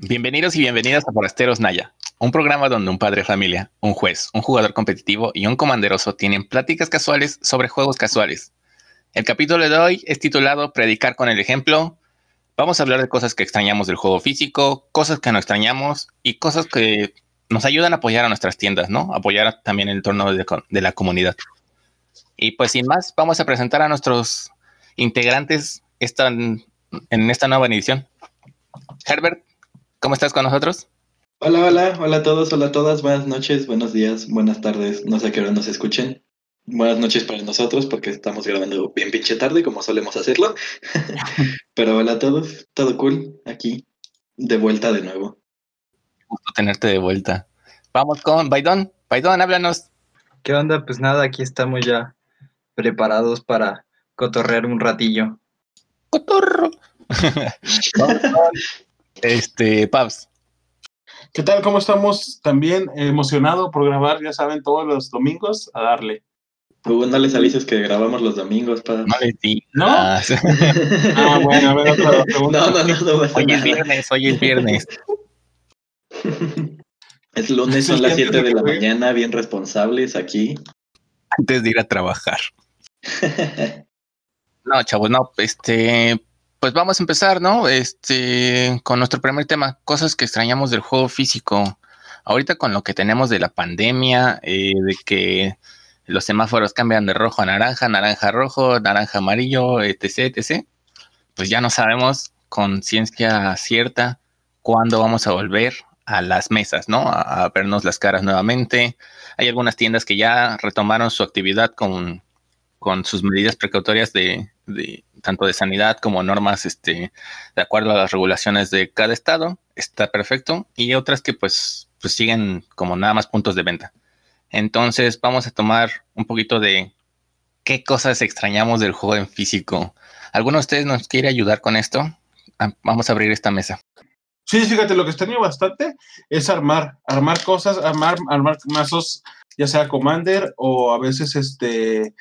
Bienvenidos y bienvenidas a Forasteros Naya, un programa donde un padre de familia, un juez, un jugador competitivo y un comanderoso tienen pláticas casuales sobre juegos casuales. El capítulo de hoy es titulado Predicar con el ejemplo. Vamos a hablar de cosas que extrañamos del juego físico, cosas que no extrañamos y cosas que nos ayudan a apoyar a nuestras tiendas, ¿no? Apoyar también el entorno de, de la comunidad. Y pues sin más, vamos a presentar a nuestros integrantes en esta nueva edición. Herbert, ¿Cómo estás con nosotros? Hola, hola, hola a todos, hola a todas, buenas noches, buenos días, buenas tardes, no sé a qué hora nos escuchen. Buenas noches para nosotros porque estamos grabando bien pinche tarde como solemos hacerlo. Pero hola a todos, todo cool aquí, de vuelta de nuevo. Gusto tenerte de vuelta. Vamos con Baidón. Baidón, háblanos. ¿Qué onda? Pues nada, aquí estamos ya preparados para cotorrear un ratillo. Cotorro. Este, Pabs. ¿Qué tal? ¿Cómo estamos? También emocionado por grabar, ya saben, todos los domingos a darle. Tú no les avises que grabamos los domingos, para. No les di. ¿No? ah, bueno, a ver, otra pregunta. No, no, no, no Hoy es viernes, hoy es viernes. Es lunes, son las 7 de la mañana, bien responsables aquí. Antes de ir a trabajar. no, chavos, no, este, pues vamos a empezar, ¿no? Este, con nuestro primer tema, cosas que extrañamos del juego físico. Ahorita con lo que tenemos de la pandemia, eh, de que los semáforos cambian de rojo a naranja, naranja a rojo, naranja a amarillo, etc., etc., pues ya no sabemos con ciencia cierta cuándo vamos a volver a las mesas, ¿no? A, vernos las caras nuevamente. Hay algunas tiendas que ya retomaron su actividad con, con sus medidas precautorias de, de tanto de sanidad como normas este, de acuerdo a las regulaciones de cada estado, está perfecto, y otras que pues, pues siguen como nada más puntos de venta. Entonces vamos a tomar un poquito de qué cosas extrañamos del juego en físico. ¿Alguno de ustedes nos quiere ayudar con esto? Ah, vamos a abrir esta mesa. Sí, fíjate, lo que extraño bastante es armar, armar cosas, armar, armar mazos, ya sea Commander o a veces este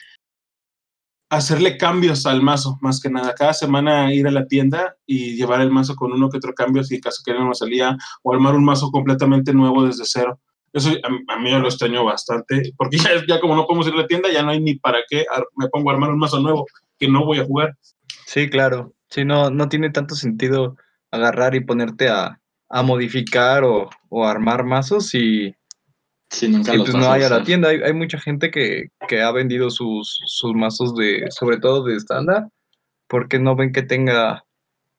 hacerle cambios al mazo, más que nada. Cada semana ir a la tienda y llevar el mazo con uno que otro cambio, si caso que no salía, o armar un mazo completamente nuevo desde cero. Eso a, mí me lo extraño bastante, porque ya, como no podemos ir a la tienda, ya no hay ni para qué me pongo a armar un mazo nuevo que no voy a jugar. Sí, claro. Sí, no, no tiene tanto sentido agarrar y ponerte a, a modificar o, o armar mazos y Sí, nunca pues no hay a la tienda. Hay, mucha gente que, ha vendido sus, sus, mazos de, sobre todo de estándar, porque no ven que tenga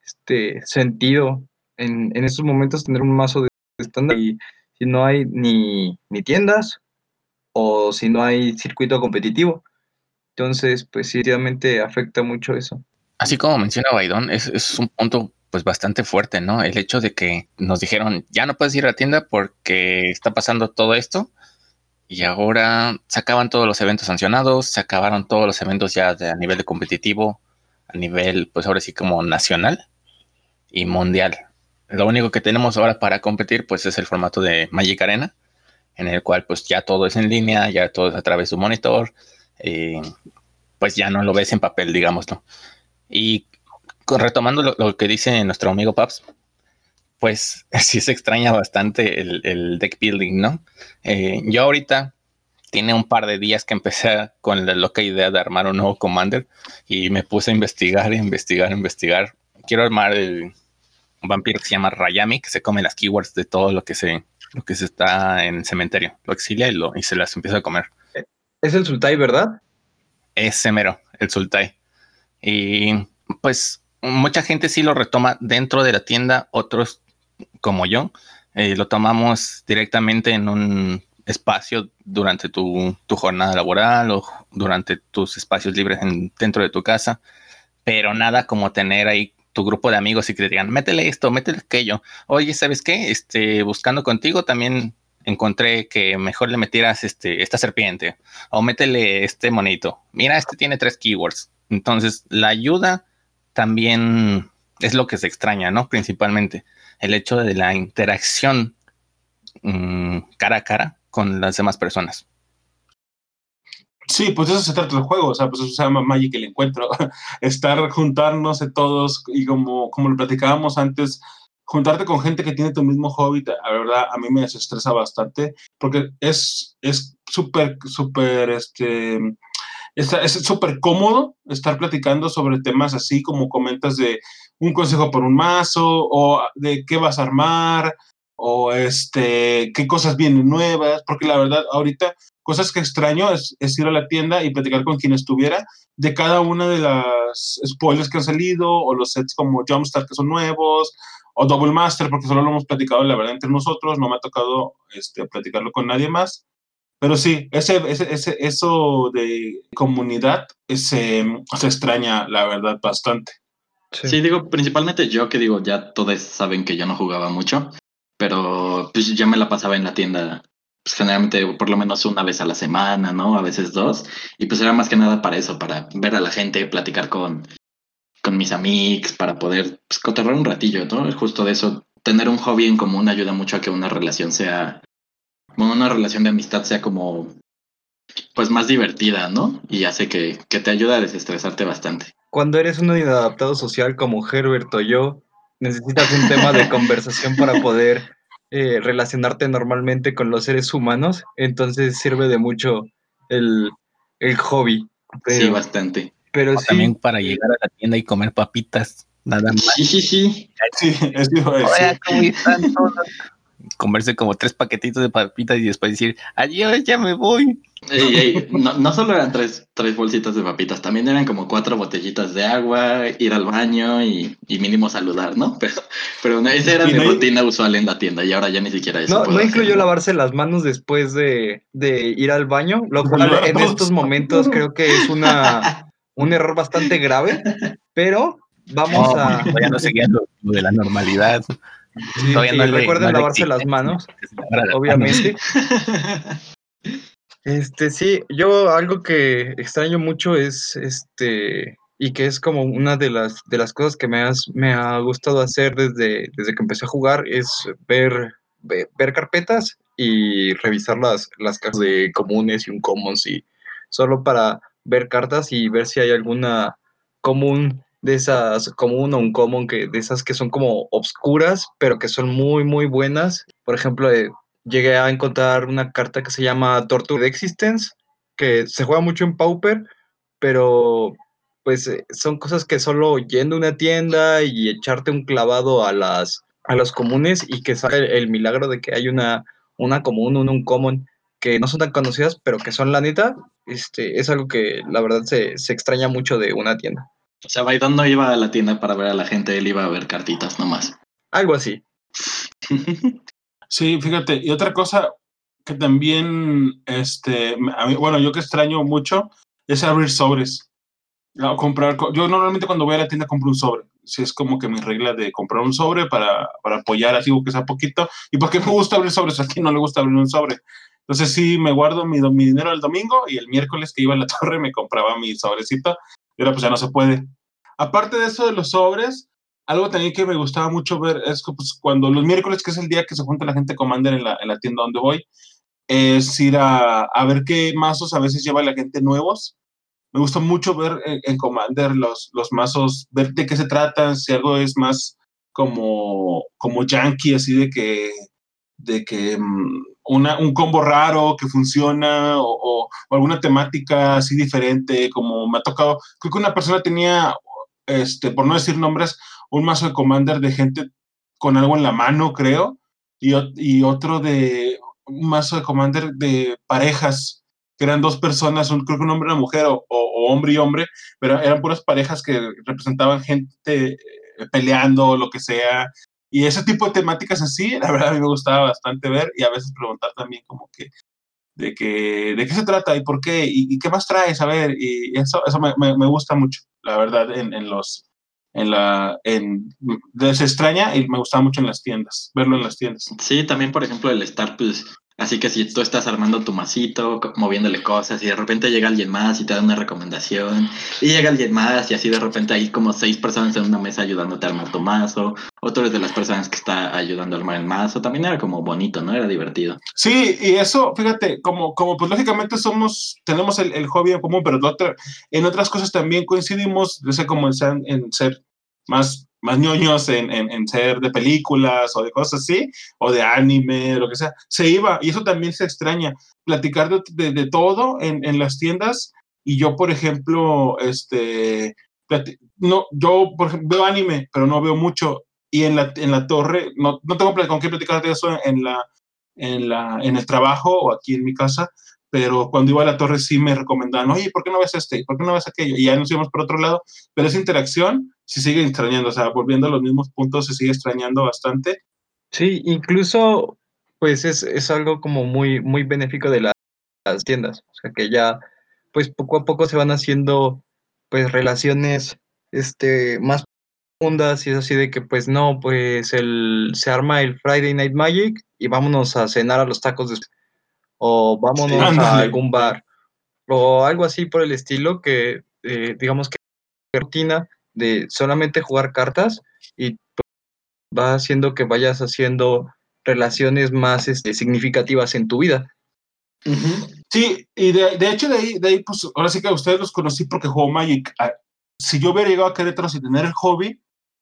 este sentido en, en estos momentos tener un mazo de estándar y si no hay ni, ni tiendas o si no hay circuito competitivo. Entonces, pues sí, realmente afecta mucho eso. Así como menciona Baidón, es, es un punto pues bastante fuerte, ¿no? El hecho de que nos dijeron, ya no puedes ir a la tienda porque está pasando todo esto. Y ahora se acaban todos los eventos sancionados, se acabaron todos los eventos ya a nivel de competitivo, a nivel, pues ahora sí como nacional y mundial. Lo único que tenemos ahora para competir, pues es el formato de Magic Arena, en el cual pues ya todo es en línea, ya todo es a través de un monitor, eh, pues ya no lo ves en papel, digámoslo. Y retomando lo, que dice nuestro amigo Paps, pues sí se extraña bastante el, deck building, ¿no? Eh, yo ahorita tiene un par de días que empecé con la loca idea de armar un nuevo commander y me puse a investigar, investigar, investigar. Quiero armar el, un vampiro que se llama Rayami, que se come las keywords de todo lo que se, lo que se está en el cementerio. Lo exilia y, lo, y se las empieza a comer. Es el Sultai, ¿verdad? Es Semero, el Sultai. Y pues mucha gente sí lo retoma dentro de la tienda, otros como yo, eh, lo tomamos directamente en un espacio durante tu, jornada laboral o durante tus espacios libres dentro de tu casa, pero nada como tener ahí tu grupo de amigos y que te digan, métele esto, métele aquello. Oye, ¿sabes qué? Este, buscando contigo también encontré que mejor le metieras este, esta serpiente o métele este monito. Mira, este tiene tres keywords. Entonces, la ayuda también es lo que se extraña, ¿no? Principalmente el hecho de la interacción mm, cara a cara con las demás personas. Sí, pues eso se trata del juego, o sea, pues eso se llama Magic el encuentro, estar juntarnos todos y como, como lo platicábamos antes, juntarte con gente que tiene tu mismo hobby, la verdad, a mí me desestresa bastante, porque es es súper, súper, este, es súper cómodo estar platicando sobre temas así como comentas de un consejo por un mazo o de qué vas a armar o este, qué cosas vienen nuevas, porque la verdad ahorita cosas que extraño es, ir a la tienda y platicar con quien estuviera de cada una de las spoilers que han salido o los sets como Jumpstart que son nuevos o Double Master porque solo lo hemos platicado la verdad entre nosotros, no me ha tocado este, platicarlo con nadie más. Pero sí, ese, ese, eso de comunidad se, se extraña, la verdad, bastante. Sí. digo, principalmente yo que digo, ya todos saben que yo no jugaba mucho, pero pues ya me la pasaba en la tienda, pues generalmente por lo menos una vez a la semana, ¿no? A veces dos, y pues era más que nada para eso, para ver a la gente, platicar con, con mis amigos, para poder pues, cotorrear un ratillo, ¿no? Justo de eso, tener un hobby en común ayuda mucho a que una relación sea una relación de amistad sea como pues más divertida, ¿no? Y hace que, te ayuda a desestresarte bastante. Cuando eres un inadaptado social como Herbert o yo, necesitas un tema de conversación para poder eh, relacionarte normalmente con los seres humanos, entonces sirve de mucho el, hobby. sí, bastante. Pero también para llegar a la tienda y comer papitas, nada más. Sí, sí, sí. Sí, es ¿cómo están todos? Comerse como tres paquetitos de papitas y después decir, adiós, ya me voy. No, solo eran tres, tres bolsitas de papitas, también eran como cuatro botellitas de agua, ir al baño y, mínimo saludar, ¿no? Pero, pero esa era mi rutina usual en la tienda y ahora ya ni siquiera eso. No, no incluyó lavarse las manos después de, ir al baño, lo cual en estos momentos creo que es una, un error bastante grave, pero vamos a... Ya no seguía lo de la normalidad recuerden lavarse las manos, obviamente. Este, sí, yo algo que extraño mucho es este y que es como una de las de las cosas que me has, me ha gustado hacer desde, desde que empecé a jugar es ver, ver, carpetas y revisar las, las cartas de comunes y un commons y solo para ver cartas y ver si hay alguna común de esas como un uncommon que de esas que son como obscuras, pero que son muy muy buenas. Por ejemplo, eh, llegué a encontrar una carta que se llama Torture Existence, que se juega mucho en Pauper, pero pues eh, son cosas que solo yendo a una tienda y echarte un clavado a las a los comunes y que sale el, milagro de que hay una una común, un uncommon que no son tan conocidas, pero que son la neta, este, es algo que la verdad se, se extraña mucho de una tienda. O sea, Baidón no iba a la tienda para ver a la gente, él iba a ver cartitas nomás. Algo así. sí, fíjate, y otra cosa que también, este, bueno, yo que extraño mucho es abrir sobres. comprar, yo normalmente cuando voy a la tienda compro un sobre. Si es como que mi regla de comprar un sobre para, para apoyar así que sea poquito. Y porque me gusta abrir sobres, a quien no le gusta abrir un sobre. Entonces sí, me guardo mi, mi dinero el domingo y el miércoles que iba a la torre me compraba mi sobrecito y ahora pues ya no se puede. Aparte de eso de los sobres, algo también que me gustaba mucho ver es que pues, cuando los miércoles, que es el día que se junta la gente Commander en la, en la tienda donde voy, es ir a, a, ver qué mazos a veces lleva la gente nuevos. Me gusta mucho ver en, Commander los, los mazos, ver de qué se tratan, si algo es más como, como yankee, así de que, de que mm, un combo raro que funciona o, alguna temática así diferente, como me ha tocado, creo que una persona tenía, este, por no decir nombres, un mazo de Commander de gente con algo en la mano, creo, y, y otro de un mazo de Commander de parejas, que eran dos personas, un, creo que un hombre y una mujer, o, o, hombre y hombre, pero eran puras parejas que representaban gente eh, peleando, lo que sea, y ese tipo de temáticas así, la verdad a mí me gustaba bastante ver y a veces preguntar también como que de, que, de qué se trata y por qué y, qué más traes, a ver, y eso, eso me, me, gusta mucho, la verdad, en, en los, en la, en, se extraña y me gustaba mucho en las tiendas, verlo en las tiendas. Sí, también por ejemplo el estar pues Así que si tú estás armando tu masito, moviéndole cosas y de repente llega alguien más y te da una recomendación y llega alguien más y así de repente hay como seis personas en una mesa ayudándote a armar tu mazo, otro es de las personas que está ayudando a armar el mazo, también era como bonito, ¿no? Era divertido. Sí, y eso, fíjate, como, como pues lógicamente somos, tenemos el, hobby en común, pero en otras cosas también coincidimos, yo sé como en, en ser más más ñoños en, en, en, ser de películas o de cosas así, o de anime, lo que sea, se iba. Y eso también se extraña. Platicar de, de, de todo en, en, las tiendas. Y yo, por ejemplo, este, no, yo por ejemplo, veo anime, pero no veo mucho. Y en la, en la torre, no, no tengo con qué platicar de eso en, la, en, la, en el trabajo o aquí en mi casa, pero cuando iba a la torre sí me recomendaban, oye, ¿por qué no ves este? ¿Por qué no ves aquello? Y ya nos íbamos por otro lado, pero esa interacción se sigue extrañando, o sea, volviendo a los mismos puntos se sigue extrañando bastante. Sí, incluso pues es, es algo como muy, muy benéfico de las tiendas, o sea, que ya pues poco a poco se van haciendo pues relaciones este, más profundas y es así de que pues no, pues el, se arma el Friday Night Magic y vámonos a cenar a los tacos de o vámonos sí, a algún bar, o algo así por el estilo que, eh, digamos que rutina de solamente jugar cartas y va haciendo que vayas haciendo relaciones más este, significativas en tu vida. Uh -huh. Sí, y de, de, hecho de ahí, de ahí, pues ahora sí que a ustedes los conocí porque juego Magic. Ah, si yo hubiera llegado a Querétaro sin tener el hobby,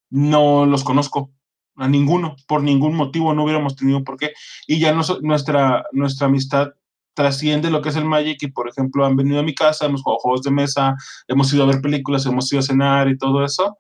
no los conozco a ninguno, por ningún motivo no hubiéramos tenido por qué. Y ya no, nuestra, nuestra amistad trasciende lo que es el Magic y, por ejemplo, han venido a mi casa, hemos jugado juegos de mesa, hemos ido a ver películas, hemos ido a cenar y todo eso.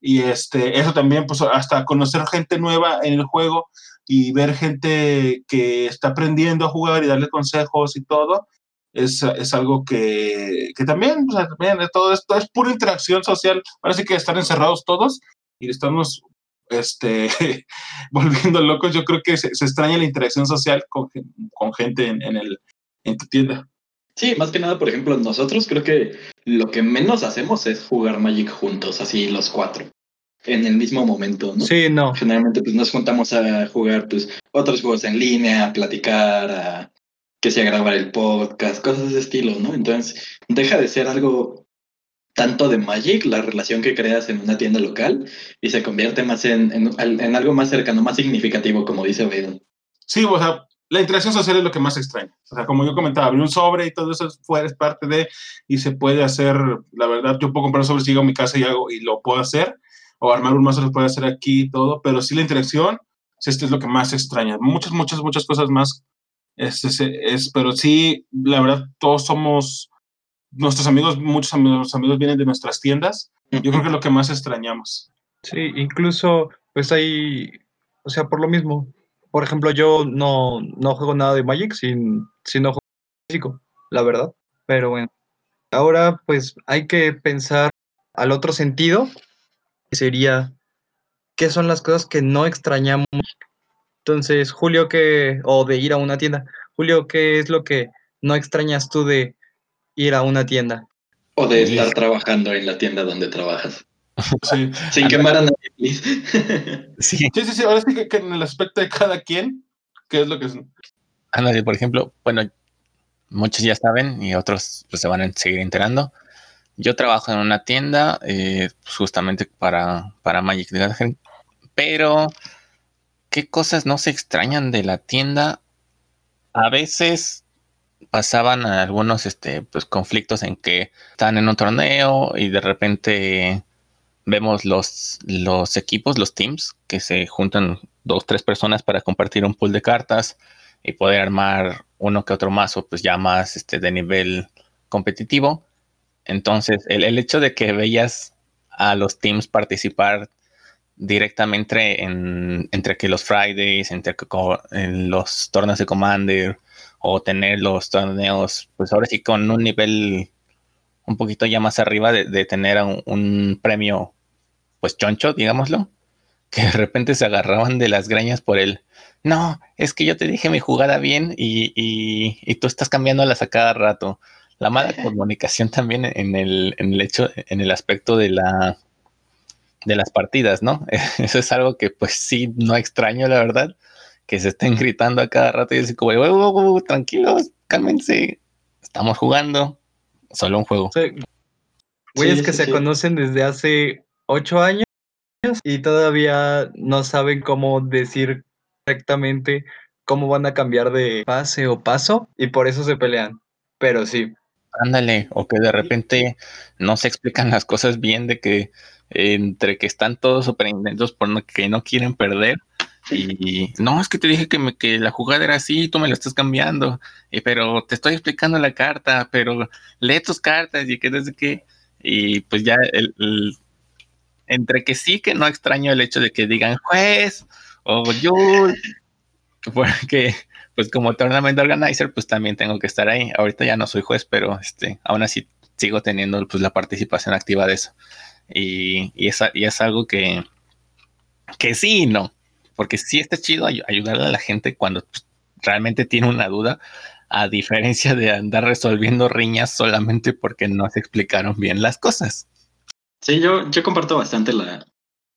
Y este, eso también, pues hasta conocer gente nueva en el juego y ver gente que está aprendiendo a jugar y darle consejos y todo, es, es algo que, que también, o sea, también todo esto es pura interacción social. Parece que están encerrados todos y estamos este, volviendo locos. Yo creo que se, se extraña la interacción social con, con gente en, en, el, en tu tienda. Sí, más que nada, por ejemplo, nosotros creo que lo que menos hacemos es jugar Magic juntos, así los cuatro, en el mismo momento, ¿no? Sí, no. Generalmente pues nos juntamos a jugar pues otros juegos en línea, a platicar, a que sea grabar el podcast, cosas de ese estilo, ¿no? Entonces, deja de ser algo tanto de Magic, la relación que creas en una tienda local, y se convierte más en, en, en algo más cercano, más significativo, como dice Beidon. Sí, o sea, la interacción social es lo que más extraño. O sea, como yo comentaba, abrir un sobre y todo eso fuera es parte de, y se puede hacer, la verdad, yo puedo comprar sobre, si a mi casa y, hago, y lo puedo hacer, o armar un mazo lo puedo hacer aquí y todo, pero sí la interacción, esto es lo que más extraña. Muchas, muchas, muchas cosas más, es, es, es, pero sí, la verdad, todos somos, nuestros amigos, muchos amigos, amigos vienen de nuestras tiendas, yo creo que es lo que más extrañamos. Sí, incluso, pues hay, o sea, por lo mismo, por ejemplo, yo no, no juego nada de Magic sin, si no juego físico, la verdad. Pero bueno, ahora pues hay que pensar al otro sentido, que sería qué son las cosas que no extrañamos. Entonces, Julio, que, o de ir a una tienda, Julio, ¿qué es lo que no extrañas tú de ir a una tienda? O de estar trabajando en la tienda donde trabajas. Sí. Sin quemar a nadie. Sí. sí, sí, sí. Ahora sí que, que, en el aspecto de cada quien, ¿qué es lo que es? Ándale, por ejemplo, bueno, muchos ya saben y otros pues, se van a seguir enterando. Yo trabajo en una tienda eh, justamente para, para Magic the Gathering, pero ¿qué cosas no se extrañan de la tienda? A veces pasaban algunos este, pues, conflictos en que están en un torneo y de repente vemos los, los equipos, los teams, que se juntan dos, tres personas para compartir un pool de cartas y poder armar uno que otro mazo, pues ya más este, de nivel competitivo. Entonces, el, el hecho de que veías a los teams participar directamente en, entre que los Fridays, entre que los torneos de Commander o tener los torneos, pues ahora sí con un nivel un poquito ya más arriba de, de tener un, un, premio pues choncho, digámoslo, que de repente se agarraban de las greñas por el, no, es que yo te dije mi jugada bien y, y, y tú estás cambiándolas a cada rato. La mala comunicación también en el, en el hecho, en el aspecto de la de las partidas, ¿no? Eso es algo que pues sí no extraño, la verdad, que se estén gritando a cada rato y decir como, oh, oh, oh, tranquilos, cálmense, estamos jugando, solo un juego. Sí. Güeyes sí, que sí, se sí. conocen desde hace ocho años y todavía no saben cómo decir correctamente cómo van a cambiar de pase o paso y por eso se pelean. Pero sí. Ándale, o que de repente no se explican las cosas bien de que entre que están todos súper intentos por no, que no quieren perder. Y no, es que te dije que, me, que la jugada era así, tú me la estás cambiando, y, pero te estoy explicando la carta, pero lee tus cartas y que desde que, y pues ya el, entre que sí que no extraño el hecho de que digan juez o yo, porque pues como tournament organizer pues también tengo que estar ahí. Ahorita ya no soy juez, pero este, aún así sigo teniendo pues la participación activa de eso. Y, es, y es algo que, que sí y no, porque sí está chido ayudarle a la gente cuando realmente tiene una duda, a diferencia de andar resolviendo riñas solamente porque no se explicaron bien las cosas. Sí, yo, yo comparto bastante la,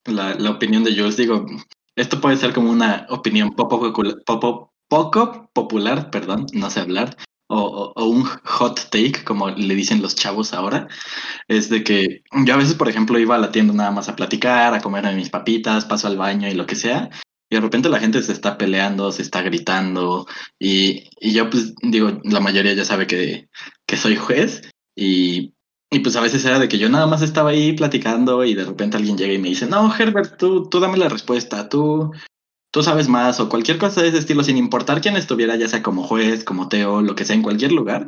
la, opinión de Jules. Digo, esto puede ser como una opinión poco, poco, poco popular, perdón, no sé hablar, o, un hot take, como le dicen los chavos ahora, es de que yo a veces, por ejemplo, iba a la tienda nada más a platicar, a comer mis papitas, paso al baño y lo que sea, y de repente la gente se está peleando, se está gritando, y, y yo pues digo, la mayoría ya sabe que, que soy juez, y y pues a veces era de que yo nada más estaba ahí platicando y de repente alguien llega y me dice, no, Herbert, tú, tú dame la respuesta, tú, tú sabes más o cualquier cosa de ese estilo, sin importar quién estuviera, ya sea como juez, como Teo, lo que sea, en cualquier lugar.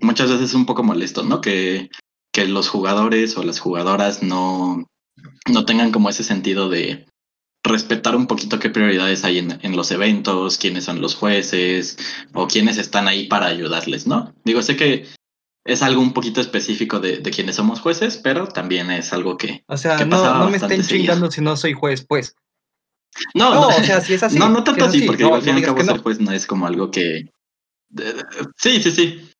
Muchas veces es un poco molesto, ¿no? Que, que los jugadores o las jugadoras no, no tengan como ese sentido de respetar un poquito qué prioridades hay en, en los eventos, quiénes son los jueces o quiénes están ahí para ayudarles, ¿no? Digo, sé que es algo un poquito específico de, de, quienes somos jueces, pero también es algo que. O sea, no, no me estén chingando si no soy juez, pues. No, no, o sea, si es así. No, no tanto así, porque al fin y al cabo ser juez no es como algo que. Sí, sí, sí.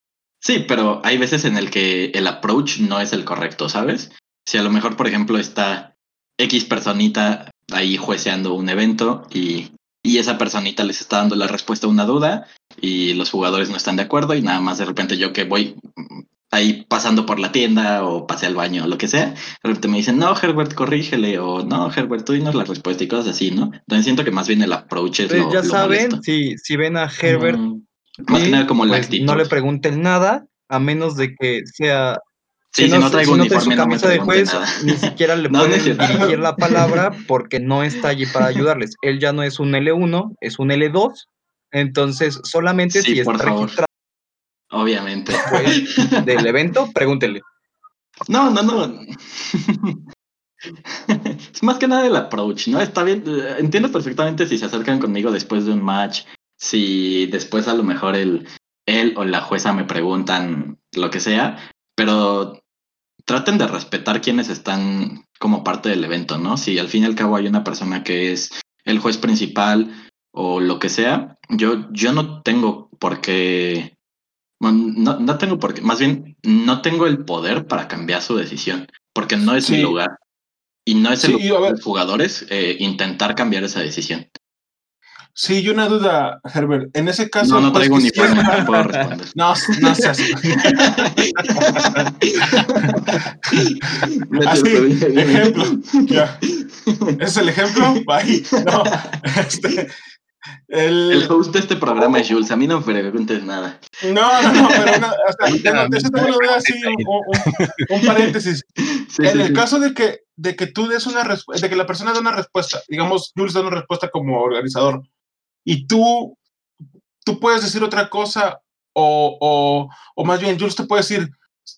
Sí, pero hay veces en el que el approach no es el correcto, ¿sabes? Si a lo mejor, por ejemplo, está X personita ahí jueceando un evento y, y esa personita les está dando la respuesta a una duda y los jugadores no están de acuerdo y nada más de repente yo que voy ahí pasando por la tienda o pase al baño o lo que sea, de repente me dicen, no, Herbert, corrígele, o no, Herbert, tú dinos la respuesta y cosas así, ¿no? Entonces siento que más bien el approach es pues Ya saben, si, si ven a Herbert, más que nada como la pues, no le pregunten nada, a menos de que sea... Sí, si, no, traigo si su camisa de juez, ni siquiera le pueden dirigir la palabra porque no está allí para ayudarles. Él ya no es un L1, es un L2, entonces, solamente si está registrado. Obviamente. Pues, del evento, pregúntele. No, no, no. es más que nada el approach, ¿no? Está bien. Entiendo perfectamente si se acercan conmigo después de un match. Si después a lo mejor el, él o la jueza me preguntan lo que sea, pero traten de respetar quienes están como parte del evento, ¿no? Si al fin y al cabo hay una persona que es el juez principal o lo que sea, yo, yo no tengo por qué, no, no tengo por qué, más bien no tengo el poder para cambiar su decisión, porque no es mi lugar. Y no es el lugar de los jugadores eh, intentar cambiar esa decisión. Sí, y una duda, Herbert. En ese caso. No, no pues, traigo ni para puedo responder. No, no seas. Así, ejemplo. Ya. ¿Es el ejemplo? Bye. No. Este, el... el... host de este programa es Jules, a mí no me preguntes nada. No, no, no, pero una, así, un, paréntesis. en el caso de que, de que tú des una respuesta, de que la persona dé una respuesta, digamos, Jules da una respuesta como organizador, y tú, tú puedes decir otra cosa, o, o, o más bien Jules te puede decir,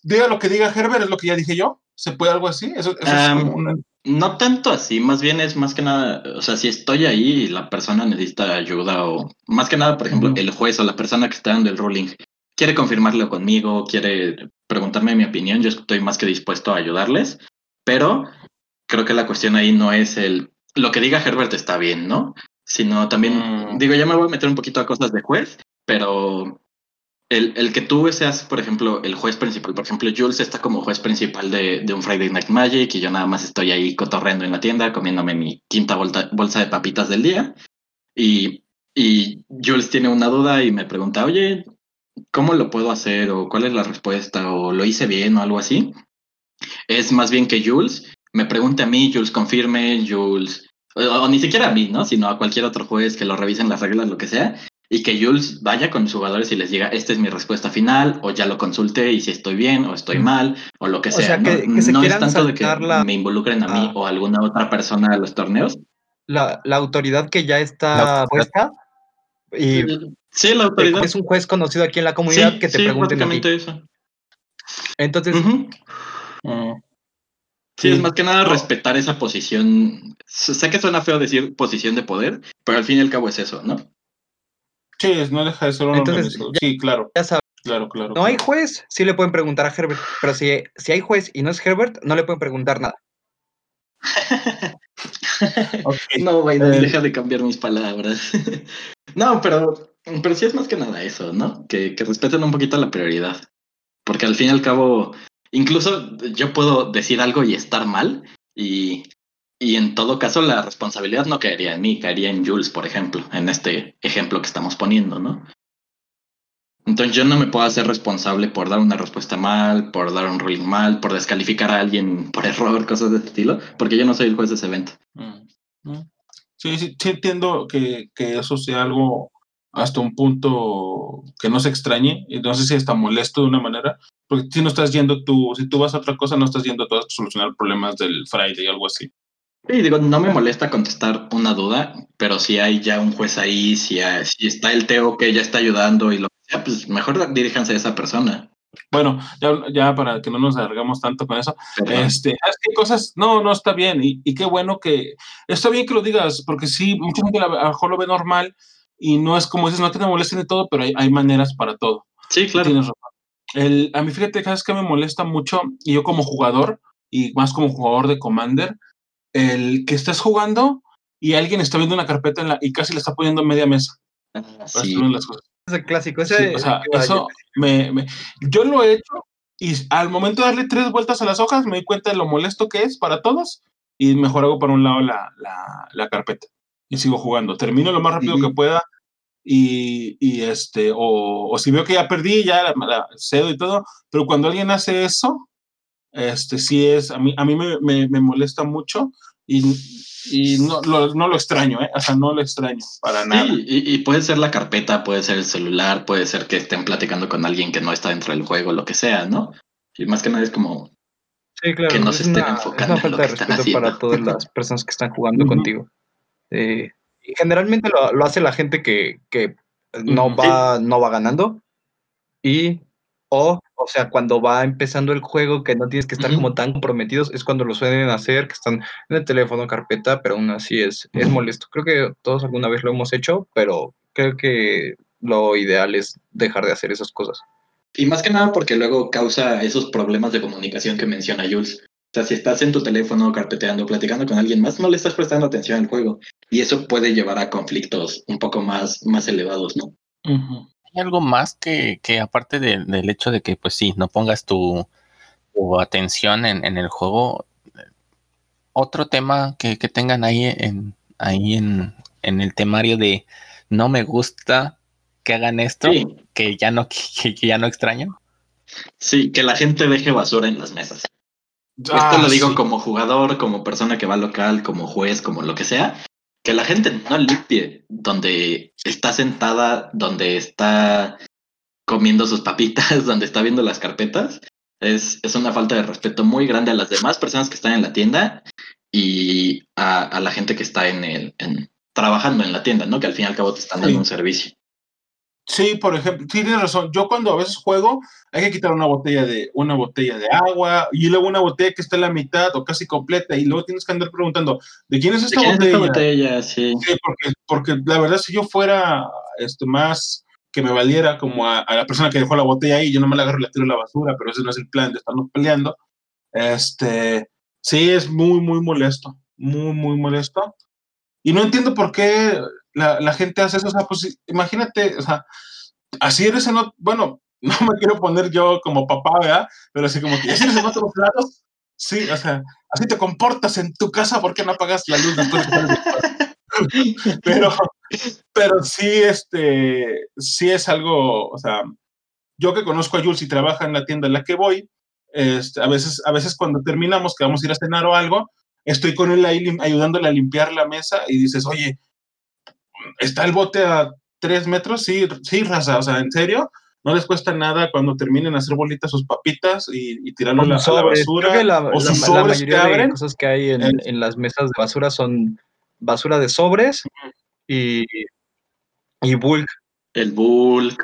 diga lo que diga Herbert, es lo que ya dije yo. ¿Se puede algo así? Eso, es como No tanto así, más bien es más que nada, o sea, si estoy ahí y la persona necesita ayuda o más que nada, por ejemplo, el juez o la persona que está dando el ruling quiere confirmarlo conmigo, quiere preguntarme mi opinión, yo estoy más que dispuesto a ayudarles, pero creo que la cuestión ahí no es el, lo que diga Herbert está bien, ¿no? Sino también, mm. digo, ya me voy a meter un poquito a cosas de juez, pero el, el, que tú seas, por ejemplo, el juez principal, por ejemplo, Jules está como juez principal de, de, un Friday Night Magic y yo nada más estoy ahí cotorreando en la tienda, comiéndome mi quinta bolsa de papitas del día. Y, y Jules tiene una duda y me pregunta, oye, ¿cómo lo puedo hacer? ¿O cuál es la respuesta? ¿O lo hice bien? ¿O algo así? Es más bien que Jules me pregunte a mí, Jules confirme, Jules, o, o ni siquiera a mí, ¿no? Sino a cualquier otro juez que lo revisen las reglas, lo que sea y que Jules vaya con los jugadores y les diga, esta es mi respuesta final, o ya lo consulté y si estoy bien o estoy mal, o lo que O sea. sea, ¿no? que- se No es tanto de que la- me involucren a mí Ah. o a alguna otra persona a los torneos. La, la autoridad que ya está puesta y Sí, la autoridad. es un juez conocido aquí en la comunidad sí, que te sí, pregunten a ti. básicamente eso. Entonces. Mm. Sí, Sí. es más que nada No. respetar esa posición. Sé que suena feo decir posición de poder, pero al fin y al cabo es eso, ¿no? Sí, es- no deja de ser un Entonces, ya- Sí, claro, ya sabes, claro, claro. no hay juez, sí le pueden preguntar a Herbert, pero si, si hay juez y no es Herbert, no le pueden preguntar nada. Ok. No, Biden, Eh. deja de cambiar mis palabras. no, pero, pero sí es más que nada eso, ¿no? Que, que respeten un poquito la prioridad. Porque al fin y al cabo, incluso yo puedo decir algo y estar mal, y, y en todo caso la responsabilidad no caería en mí, caería en Jules, por ejemplo, en este ejemplo que estamos poniendo, ¿no? Entonces yo no me puedo hacer responsable por dar una respuesta mal, por dar un ruling mal, por descalificar a alguien por error, cosas de ese estilo, porque yo no soy el juez de ese evento. Mm, mm. Sí, sí, sí entiendo que, que eso sea algo hasta un punto que no se extrañe, y no sé si está molesto de una manera, porque si no estás yendo tú, si tú vas a otra cosa, no estás yendo tú a solucionar problemas del Friday o algo así. Sí, digo, no me molesta contestar una duda, pero si hay ya un juez ahí, si, hay- si está el Teo que ya está ayudando y lo que sea, pues mejor diríjanse a esa persona. Bueno, ya, ya para que no nos alargamos tanto con eso, este, es que cosas, no, no está bien, y, y qué bueno que, está bien que lo digas, porque sí, mucha gente a lo mejor lo ve normal, y no es como dices, no que te molesten de todo, pero hay, hay maneras para todo. sí, claro. Tienes razón. El, a mí, fíjate, sabes que me molesta mucho, y yo como jugador, y más como jugador de Commander, el que estés jugando y alguien está viendo una carpeta en la, y casi le está poniendo media mesa. Ah, sí. escribir las cosas. Es el clásico. Sí, Ese, o sea, que eso me, me- yo lo he hecho y al momento de darle tres vueltas a las hojas me di cuenta de lo molesto que es para todos y mejor hago para un lado la, la, la carpeta y sigo jugando. Termino lo más rápido Ujú. que pueda y, y este, o, o si veo que ya perdí, ya la, la cedo y todo, pero cuando alguien hace eso, este sí es, a mí, a mí me, me, me molesta mucho y, y no, lo, no lo extraño, ¿eh? o sea, no lo extraño para nada. Sí, y, y puede ser la carpeta, puede ser el celular, puede ser que estén platicando con alguien que no está dentro del juego, lo que sea, ¿no? Y más que nada es como, Sí, claro. que no es se estén una, es enfocando una en lo falta de que están respeto haciendo. para todas las personas que están jugando Ujú. contigo. Eh, y generalmente lo, lo hace la gente que, que no, va, no va ganando. Y, o, o sea, cuando va empezando el juego, que no tienes que estar como tan comprometidos, es cuando lo suelen hacer, que están en el teléfono, carpeta, pero aún así es, es molesto. Creo que todos alguna vez lo hemos hecho, pero creo que lo ideal es dejar de hacer esas cosas. Y más que nada porque luego causa esos problemas de comunicación que menciona Jules. O sea, si estás en tu teléfono carpeteando, platicando con alguien más, no le estás prestando atención al juego. Y eso puede llevar a conflictos un poco más, más elevados, ¿no? ¿Hay algo más que, que aparte de- del hecho de que, pues sí, no pongas tu, tu atención en, en el juego? Otro tema que, que tengan ahí en ahí en, en el temario de no me gusta que hagan esto, Sí, que ya no que, que ya no extraño. sí, que la gente deje basura en las mesas. Ah, Esto lo digo sí. como jugador, como persona que va al local, como juez, como lo que sea. Que la gente no limpie donde está sentada, donde está comiendo sus papitas, donde está viendo las carpetas. Es, es una falta de respeto muy grande a las demás personas que están en la tienda y a, a la gente que está en el, en- trabajando en la tienda, ¿no? Que al fin y al cabo te están dando Sí. un servicio. Sí, por ejemplo, sí, tienes razón. Yo cuando a veces juego, hay que quitar una botella de una botella de agua y luego una botella que está en la mitad o casi completa y luego tienes que andar preguntando, ¿de quién es ¿De esta quién es botella? esta botella? Sí. Sí, porque, porque la verdad, si yo fuera este, más que me valiera como a, a la persona que dejó la botella ahí, yo no me la agarro y la tiro a la basura, pero ese no es el plan de estarnos peleando. Este, sí, es muy, muy molesto, muy, muy molesto. Y no entiendo por qué la, gente hace eso. O sea, pues imagínate, o sea, así eres en, ot- bueno, no me quiero poner yo como papá, ¿verdad? Pero así como que así eres en otros lados. Sí, o sea, así te comportas en tu casa, ¿por qué no apagas la luz después de pero, pero sí, este, sí es algo, o sea, yo que conozco a Jules y trabaja en la tienda en la que voy, este, a veces, a veces cuando terminamos, que vamos a ir a cenar o algo, estoy con él ahí ayudándole a limpiar la mesa y dices, oye, está el bote a tres metros, sí, sí, raza, o sea, en serio, no les cuesta nada cuando terminen a hacer bolitas sus papitas y, y tirarlo a la, a la Sobres. basura. La, o la- sus la sobres que mayoría de abren. cosas que hay en, en las mesas de basura son basura de sobres y, y bulk. El bulk.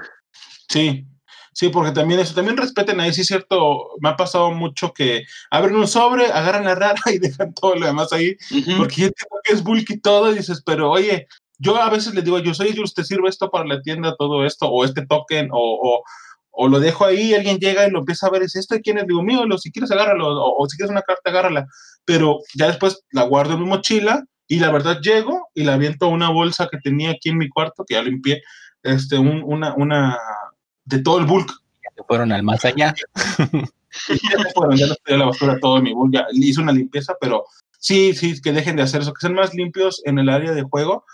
Sí, sí, porque también eso, también respeten ahí, sí es cierto, me ha pasado mucho que abren un sobre, agarran la rara y dejan todo lo demás ahí, porque ya tengo que es bulk y todo, y dices, pero oye, yo a veces les digo, yo soy ¿te sirve esto para la tienda, todo esto, o este token, o, o, o lo dejo ahí, alguien llega y lo empieza a ver, dice, ¿esto de quién es? Digo, mío, si quieres agárralo, o, o si quieres una carta, agárrala, pero ya después la guardo en mi mochila, y la verdad llego y la aviento a una bolsa que tenía aquí en mi cuarto, que ya limpié, este, un- una, una, de todo el bulk, Se fueron al más allá. ya fueron, ya la basura todo mi bulk, ya hice una limpieza, pero sí, sí, que dejen de hacer eso, que sean más limpios en el área de juego,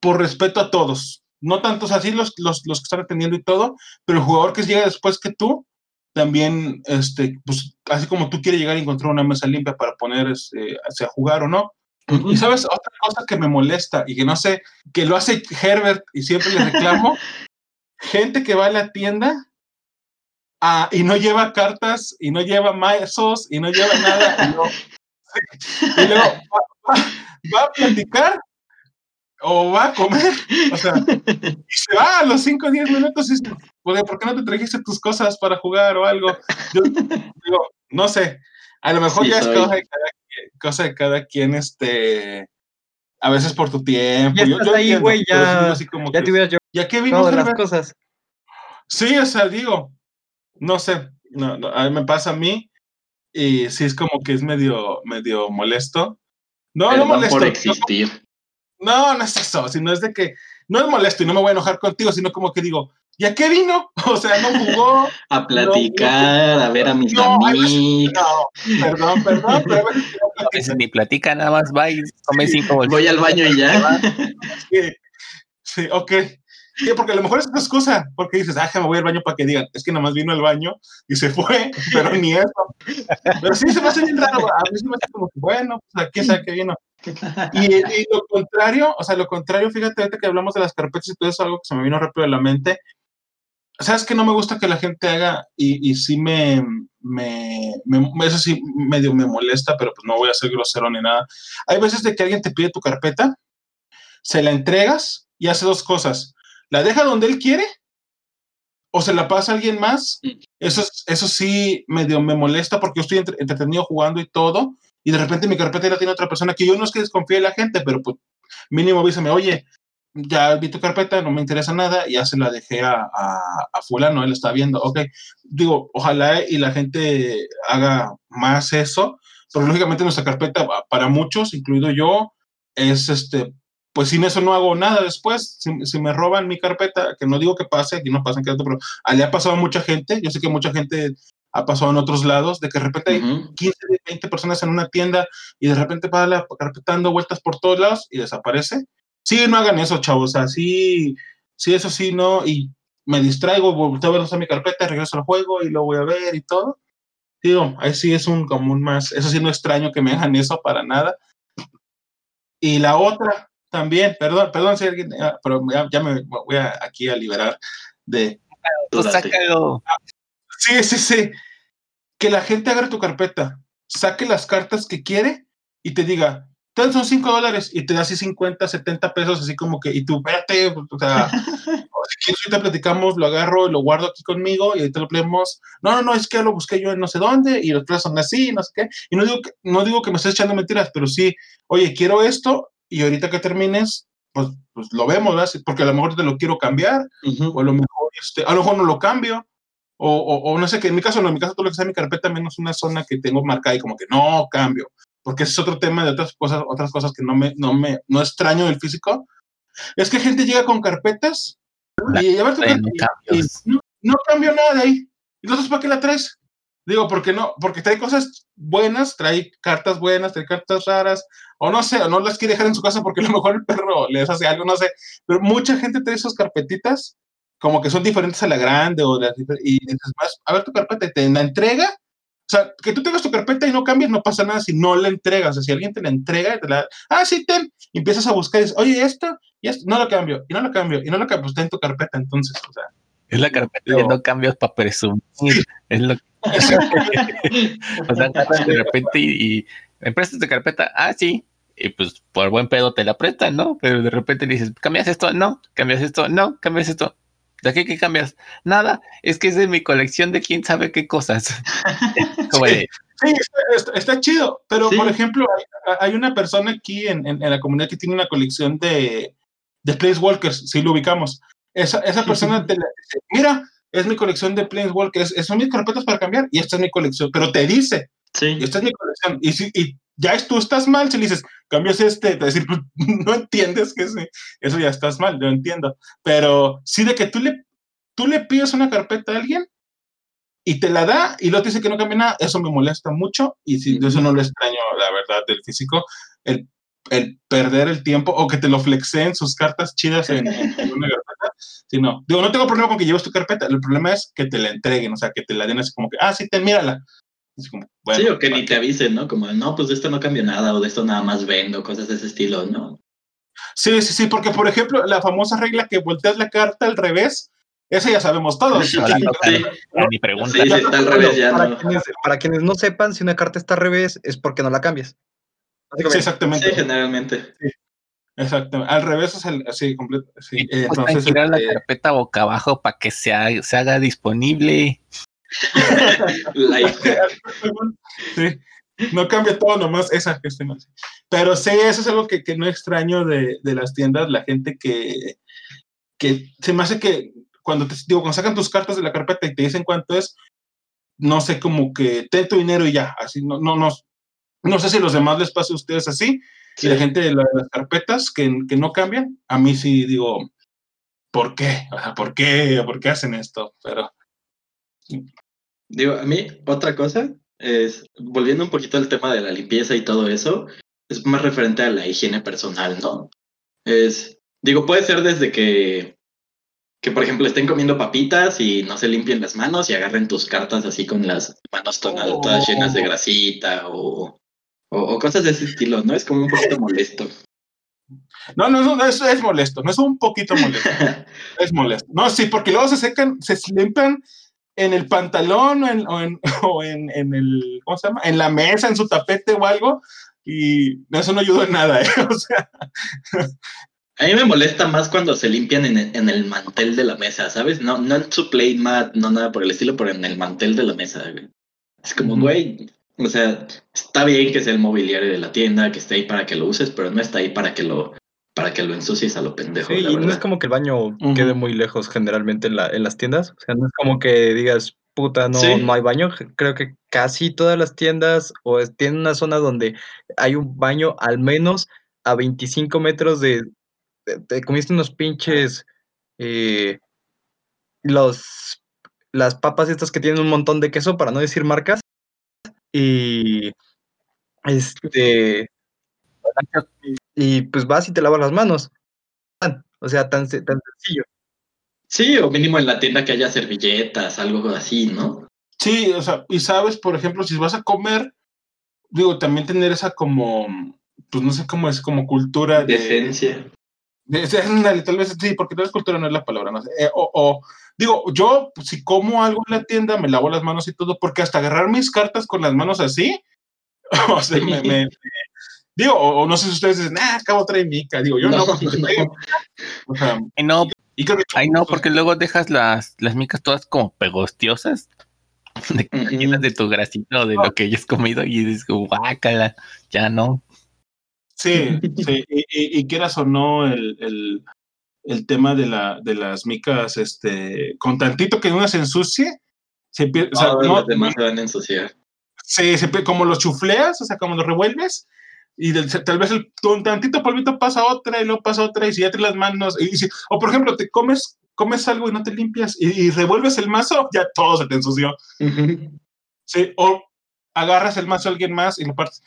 por respeto a todos. No tantos así los, los, los que están atendiendo y todo, pero el jugador que llega después que tú, también, este, pues, así como tú quieres llegar y encontrar una mesa limpia para poner este, a jugar o no. Y sabes, otra cosa que me molesta y que no sé, que lo hace Herbert y siempre le reclamo, gente que va a la tienda ah, y no lleva cartas y no lleva mazos y no lleva nada. Y, no- y luego va, va- va a platicar o va a comer, o sea, y se va a los 5 o 10 minutos y dice, "Oye, ¿por qué no te trajiste tus cosas para jugar o algo? Yo digo, no sé, a lo mejor Sí, ya es cosa de cada quien, cosa de cada quien, este, a veces por tu tiempo. Ya yo, estás yo ahí, güey, ya- así como Ya que, te hubieras ¿Ya qué vino llevado de las cosas. Sí, o sea, digo, no sé, no, no, a mí me pasa a mí y sí es como que es medio, medio molesto. No, no molesto. por existir. No, no es eso, sino es de que no es molesto y no me voy a enojar contigo, sino como que digo, ¿ya qué vino? O sea, no jugó. A platicar, a ver a mis No, amigos. No, perdón, perdón, pero a veces creo A veces ni platica, nada más va y come cinco bolsitas. Voy al baño y ya. que- sí, ok. Sí, porque a lo mejor es una excusa, porque dices, ah, me voy al baño para que digan, es que nada más vino al baño y se fue, pero ni eso. Pero sí se me hace bien raro, a mí se me hace como que, bueno, pues aquí sabe que vino. Y, y lo contrario, o sea, lo contrario, fíjate, ahorita que hablamos de las carpetas y todo eso, algo que se me vino rápido a la mente. ¿Sabes que no me gusta que la gente haga? Y, y sí me, me, me- Eso sí, medio me molesta, pero pues no voy a ser grosero ni nada. Hay veces de que alguien te pide tu carpeta, se la entregas y hace dos cosas. La deja donde él quiere o se la pasa a alguien más. Eso, es- eso sí medio me molesta porque yo estoy entre- entretenido jugando y todo y de repente mi carpeta ya tiene otra persona que yo no es que desconfíe de la gente, pero pues mínimo avísame, oye, ya vi tu carpeta, no me interesa nada, ya se la dejé a, a, a fulano, él está viendo, ok, digo, ojalá y la gente haga más eso, pero lógicamente nuestra carpeta, pa- para muchos, incluido yo, es este, pues sin eso no hago nada después, si, si me roban mi carpeta, que no digo que pase, aquí no pasa pero ah, le ha pasado a mucha gente, yo sé que mucha gente ha pasado en otros lados, de que de repente hay Ujú. 15, 20 personas en una tienda y de repente va la carpeta dando vueltas por todos lados y desaparece. Sí, no hagan eso, chavos. O sea, sí, sí, eso sí, no. Y me distraigo, volteo a ver dónde está mi carpeta, regreso al juego y lo voy a ver y todo. Digo, ahí sí es un común más. Eso sí, no extraño que me hagan eso para nada. Y la otra también, perdón, perdón si alguien, ah, pero ya, ya me voy a- aquí a liberar de, Tú Dúdate. sácalo. Sí, sí, sí. Que la gente agarre tu carpeta, saque las cartas que quiere y te diga, "Tal, son 5 dólares y te da así 50, 70 pesos, así como que, y tú, espérate, o sea, si quieres ahorita platicamos, lo agarro y lo guardo aquí conmigo y ahorita lo peleamos. No, no, no, es que lo busqué yo en no sé dónde y los otros son así, no sé qué. Y no digo que, no digo que me estés echando mentiras, pero sí, oye, quiero esto y ahorita que termines, pues, pues lo vemos, ¿verdad? Porque a lo mejor te lo quiero cambiar Ujú. o a lo mejor, este, a lo mejor no lo cambio, o, o, o no sé, que en mi caso no, en mi caso todo lo que está en mi carpeta, menos una zona que tengo marcada y como que no cambio, porque ese es otro tema de otras cosas, otras cosas que no me, no me, no extraño del físico, es que gente llega con carpetas y a ver Traen y cambios. no, no cambio nada de ahí. ¿Y nosotros para qué la traes? Digo, porque no, porque trae cosas buenas, trae cartas buenas, trae cartas raras, o no sé, o no las quiere dejar en su casa porque a lo mejor el perro les hace algo, no sé. Pero mucha gente trae esas carpetitas como que son diferentes a la grande, o la- y dices, más, a ver tu carpeta, y te la entrega, sea, que tú tengas tu carpeta y no cambies, no pasa nada si no la entregas. O sea, si alguien te la entrega, te la, ah, sí, ten, y empiezas a buscar y dices, oye, esto, y esto, no lo cambio, y no lo cambio, y no lo cambio, pues está en tu carpeta, entonces, o sea. Es la carpeta de no cambios para presumir. Es lo que. o sea, de repente y, y me prestas tu carpeta, ah, sí, y pues por buen pedo te la prestan, ¿no? Pero de repente dices, ¿cambias esto? No, ¿cambias esto? No, ¿cambias esto? ¿De qué, qué cambias? Nada, es que es de mi colección de quién sabe qué cosas. sí, está, chido, pero por ejemplo, hay, una persona aquí en, en, la comunidad que tiene una colección de, de Planeswalkers, si lo ubicamos. Esa, esa persona te dice, mira, es mi colección de Planeswalkers, son mis carpetas para cambiar y esta es mi colección, pero te dice, sí. esta es mi colección. Y, si, y ya tú estás mal si le dices, cambias este, te decir, pues, no entiendes que eso ya estás mal, yo entiendo. Pero sí de que tú le, tú le pides una carpeta a alguien y te la da y luego te dice que no cambia nada, eso me molesta mucho y si, eso no lo extraño, la verdad, del físico, el, el, perder el tiempo o que te lo flexeen sus cartas chidas en, una carpeta. Sí, no. Digo, no tengo problema con que lleves tu carpeta, el problema es que te la entreguen, o sea, que te la den así como que, ah, sí, te mírala sí, o que ni te avisen, ¿no? Como, no, pues de esto no cambia nada, o de esto nada más vendo, cosas de ese estilo, ¿no? Sí, sí, sí, porque por ejemplo, la famosa regla que volteas la carta al revés, esa ya sabemos todos. Sí, pregunta. Sí, está al revés ya, para, quienes, para, quienes, no sepan, si una carta está al revés, es porque no la cambias. Sí, exactamente. Sí, generalmente. Sí. Exactamente. Al revés es el así completo. Sí. Eh, entonces, girar la este carpeta boca abajo para que se haga, se haga disponible. sí, no cambia todo, nomás esa gestión. Pero sí, eso es algo que, no extraño de, las tiendas, la gente que, que se me hace que cuando te digo, cuando sacan tus cartas de la carpeta y te dicen cuánto es, no sé, como que ten tu dinero y ya, así, no, no, no, no sé si los demás les pasa a ustedes así, y la gente de las carpetas que, que, no cambian, a mí sí digo, ¿por qué? ¿por qué? ¿Por qué hacen esto? Pero Digo, a mí otra cosa es, volviendo un poquito al tema de la limpieza y todo eso, es más referente a la higiene personal, ¿no? Es, digo, puede ser desde que, que por ejemplo, estén comiendo papitas y no se limpien las manos y agarren tus cartas así con las manos todas llenas de grasita o, o, cosas de ese estilo, ¿no? Es como un poquito molesto. No, no, no, es, es molesto, no es un poquito molesto, es molesto. No, sí, porque luego se secan, se limpian en el pantalón o en, o en, en, el, ¿cómo se llama? En la mesa, en su tapete o algo, y eso no ayuda en nada, ¿eh? O sea. A mí me molesta más cuando se limpian en el, en el mantel de la mesa, ¿sabes? No, no en su plate mat, no nada por el estilo, pero en el mantel de la mesa, Es como, güey, o sea, está bien que sea el mobiliario de la tienda, que esté ahí para que lo uses, pero no está ahí para que lo para que lo ensucies a lo pendejo. Sí, y no es como que el baño quede muy lejos generalmente en, la, en las tiendas. O sea, no es como que digas, puta, no, no hay baño. Creo que casi todas las tiendas o tienen una zona donde hay un baño al menos a 25 metros de. Te comiste unos pinches. Eh, los, las papas estas que tienen un montón de queso, para no decir marcas. Y. Este. Y pues vas y te lavas las manos. O sea, tan, tan sencillo. Sí, o mínimo en la tienda que haya servilletas, algo así, ¿no? Sí, o sea, y sabes, por ejemplo, si vas a comer, digo, también tener esa como, pues no sé cómo es, como cultura de... Decencia. De, tal vez sí, porque tal vez cultura no es la palabra, no sé. Eh, o, digo, yo si como algo en la tienda, me lavo las manos y todo, porque hasta agarrar mis cartas con las manos así, o sea, me, Digo, o, no sé si ustedes dicen, ah, acabo traer mica. Digo, yo no. O sea, ay, no, y ay, no, porque luego dejas las, las micas todas como pegostiosas. De, llenas de tu grasito, de lo que hayas comido y dices, guácala, ya no. Sí, sí, y, y, quieras o no, el, el, el, tema de, la, de las micas, este, con tantito que una se ensucie, se empieza. o sea, no, los demás se van a ensuciar. Sí, se, como los chufleas, o sea, como los revuelves, y tal vez el, un tantito polvito pasa otra y luego pasa otra y si ya te las manos, y, o por ejemplo, te comes, comes algo y no te limpias y, revuelves el mazo, ya todo se te ensució. Sí, o agarras el mazo a alguien más y lo partes.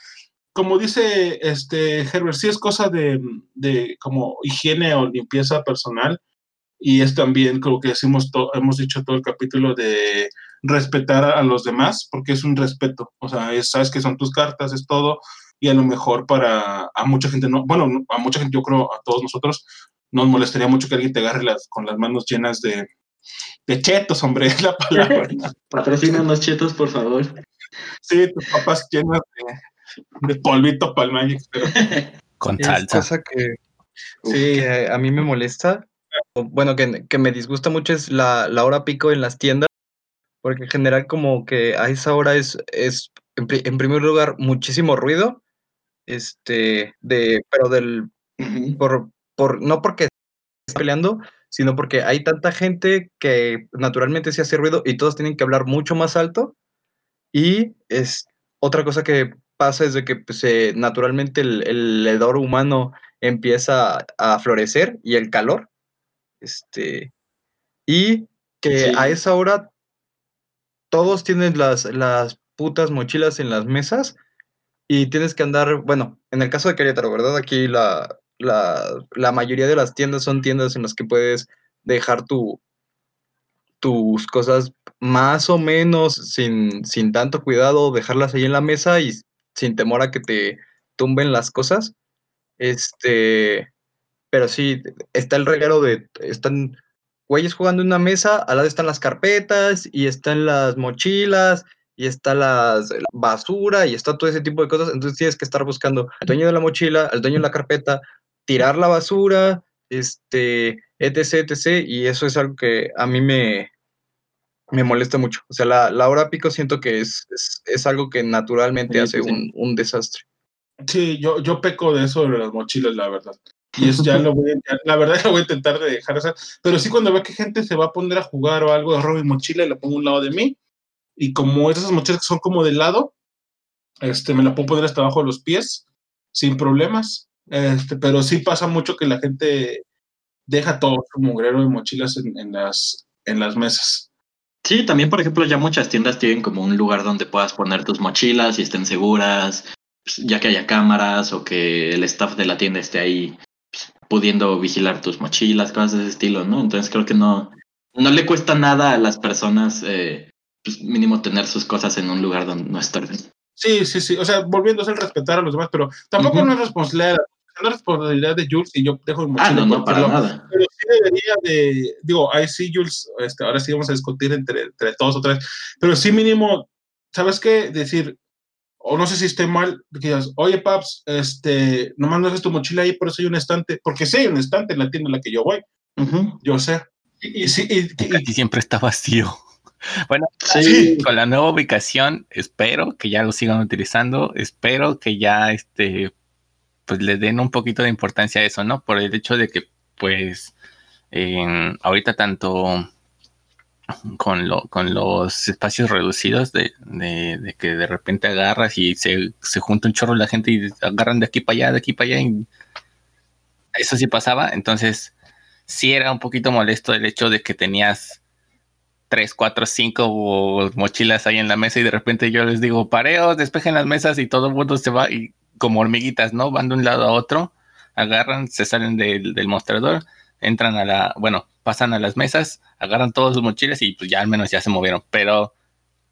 Como dice este Herbert, sí es cosa de, de como higiene o limpieza personal y es también, creo que decimos hemos dicho todo el capítulo de respetar a, los demás, porque es un respeto, o sea, es, sabes que son tus cartas, es todo, y a lo mejor para a mucha gente, no, bueno, a mucha gente, yo creo, a todos nosotros, nos molestaría mucho que alguien te agarre las, con las manos llenas de, de chetos, hombre, es la palabra. Patrocínanos chetos, por favor. Sí, tus papas llenas de, polvito para el pero... Con salsa. cosa que, sí, a mí me molesta bueno, que, me disgusta mucho es la, hora pico en las tiendas, porque en general como que a esa hora es, es en, primer lugar, muchísimo ruido, este, de, pero del, por, por, no porque esté peleando, sino porque hay tanta gente que naturalmente se hace ruido y todos tienen que hablar mucho más alto. Y es otra cosa que pasa es de que pues, naturalmente el, el hedor humano empieza a florecer y el calor. Este, y que a esa hora todos tienen las, las putas mochilas en las mesas y tienes que andar, bueno, en el caso de Querétaro, ¿verdad? Aquí la, la, mayoría de las tiendas son tiendas en las que puedes dejar tu, tus cosas más o menos sin, sin tanto cuidado, dejarlas ahí en la mesa y sin temor a que te tumben las cosas. Este, pero sí, está el regalo de, están güeyes jugando en una mesa, al lado están las carpetas y están las mochilas y está la basura y está todo ese tipo de cosas, entonces tienes que estar buscando al dueño de la mochila, al dueño de la carpeta, tirar la basura, este, etc, etc, y eso es algo que a mí me, me molesta mucho. O sea, la, la hora pico siento que es, es, algo que naturalmente hace un, un, desastre. Sí, yo, yo peco de eso de las mochilas, la verdad. Y eso ya lo voy a, la verdad lo voy a intentar de dejar. Pero sí cuando veo que gente se va a poner a jugar o algo, de mi mochila y la pongo a un lado de mí. Y como esas mochilas son como de lado, este, me la puedo poner hasta abajo de los pies, sin problemas. Este, pero sí pasa mucho que la gente deja todo su mugrero de mochilas en, en, las, en las mesas. Sí, también, por ejemplo, ya muchas tiendas tienen como un lugar donde puedas poner tus mochilas y estén seguras, pues, ya que haya cámaras o que el staff de la tienda esté ahí pudiendo vigilar tus mochilas, cosas de ese estilo, ¿no? Entonces creo que no, no le cuesta nada a las personas, eh, pues mínimo tener sus cosas en un lugar donde no estorben. Sí, sí, sí, o sea, volviendo a respetar a los demás, pero tampoco no es responsabilidad, no es responsabilidad de Jules y yo dejo el Ah, no, no, para nada. Pero sí debería de, digo, ahí sí, Jules, este, ahora sí vamos a discutir entre, entre todos otra vez, pero sí mínimo, ¿sabes qué? Decir, o no sé si esté mal, que digas, oye, Paps, este, nomás no haces tu mochila ahí, por eso hay un estante, porque sí hay un estante en la tienda en la que yo voy, yo sé. Y, sí, y, siempre está vacío. Bueno, sí. con la nueva ubicación, espero que ya lo sigan utilizando, espero que ya este, pues le den un poquito de importancia a eso, ¿no? Por el hecho de que, pues, ahorita tanto con, lo, con los espacios reducidos de, que de repente agarras y se, se, junta un chorro la gente y agarran de aquí para allá, de aquí para allá. Y eso sí pasaba. Entonces, sí era un poquito molesto el hecho de que tenías tres, cuatro, cinco mochilas ahí en la mesa y de repente yo les digo, pareos, despejen las mesas y todo el mundo se va y como hormiguitas, ¿no? Van de un lado a otro, agarran, se salen del, mostrador, entran a la, bueno, pasan a las mesas, agarran todos sus mochilas y pues ya al menos ya se movieron. Pero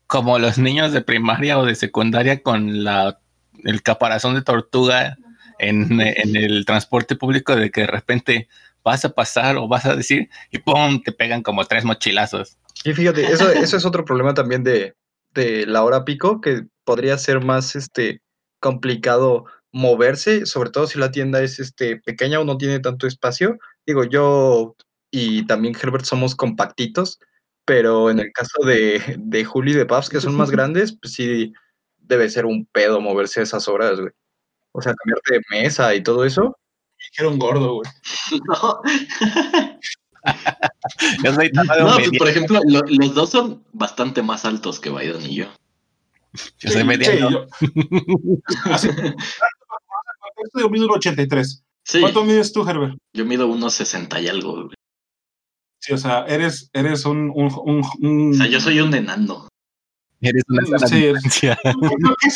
como los niños de primaria o de secundaria con la, el caparazón de tortuga en, el transporte público de que de repente vas a pasar o vas a decir y ¡pum! te pegan como tres mochilazos. Y fíjate, eso, eso es otro problema también de, de la hora pico, que podría ser más este, complicado moverse, sobre todo si la tienda es este, pequeña o no tiene tanto espacio. Digo, yo y también Herbert somos compactitos, pero en el caso de, de Juli y de Paps, que son más grandes, pues sí debe ser un pedo moverse a esas horas, güey. O sea, cambiarte de mesa y todo eso. Dijeron gordo, güey. No. No, pues, por ejemplo, los dos son bastante más altos que Biden y yo. Yo soy mediano. Sí, yo... yo mido 83. ¿Cuánto mides tú, Herbert? Yo mido unos 60 y algo, güey. Sí, o sea, eres, eres un, un, un, O sea, yo soy un enano. Eres una sana sí, distancia. No, ¿Qué es?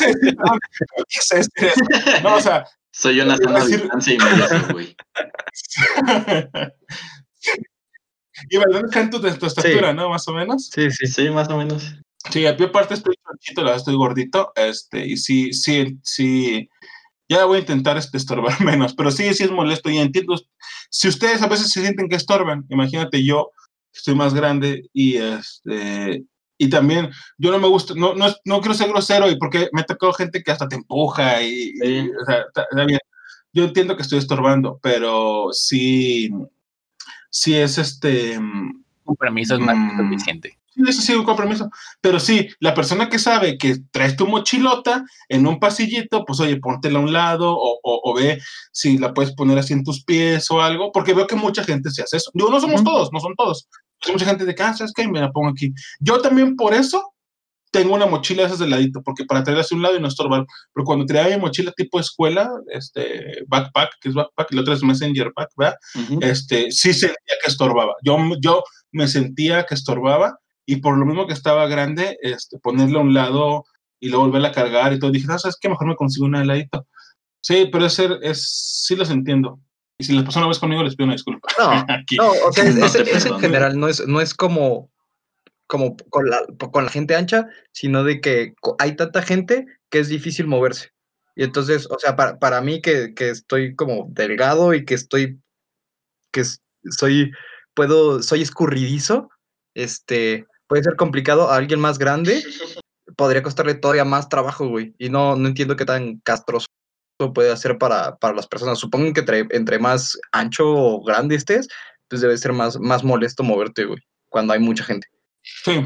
¿Qué es? No, o sea... Soy una sana distancia y medio, güey. Y Baldón está en tu, tu estatura, ¿no? Más o menos. Sí, sí. Sí, más o menos. Sí, a pie parte estoy chonchito, la verdad estoy gordito, este, y sí, sí, sí, ya voy a intentar este, estorbar menos, pero sí, sí es molesto y entiendo, si ustedes a veces se sienten que estorban, imagínate yo, estoy más grande y este, y también yo no me gusta, no, no, no quiero ser grosero y porque me ha tocado gente que hasta te empuja y, y, Sí. o sea, está- está bien. yo entiendo que estoy estorbando, pero sí, sí es este, compromiso es más que Mm. suficiente. Sí, Eso sí, un compromiso. Pero sí, la persona que sabe que traes tu mochilota en un pasillito, pues oye, póntela a un lado o, o- o ve si la puedes poner así en tus pies o algo, porque veo que mucha gente se hace eso. Digo, no somos todos, no son todos. Hay mucha gente de que, ah, ¿sabes qué? Me la pongo aquí. Yo también por eso tengo una mochila de esas de ladito, porque para traerla hacia un lado y no estorbar. Pero cuando traía mi mochila tipo escuela, este, backpack, que es backpack, y la otra es messenger back, ¿verdad? Ujú. este, sí sentía que estorbaba. Yo, yo me sentía que estorbaba y por lo mismo que estaba grande, este, ponerla a un lado y luego volverla a cargar y todo, dije, no, ¿sabes qué? Mejor me consigo una de ladito. Sí, pero es, es, sí los entiendo. Y si les pasó una vez conmigo, les pido una disculpa. No, Aquí. no, o sea, es, No es- es en general, no es, no es como, como con la, con la gente ancha, sino de que hay tanta gente que es difícil moverse. Y entonces, o sea, para, para mí que, que estoy como delgado y que estoy, que soy, puedo, soy escurridizo, este, puede ser complicado a alguien más grande, podría costarle todavía más trabajo, güey. Y no, no entiendo qué tan castroso puede ser para, para las personas. Supongo que entre, entre más ancho o grande estés, pues debe ser más, más molesto moverte, güey, cuando hay mucha gente. Sí,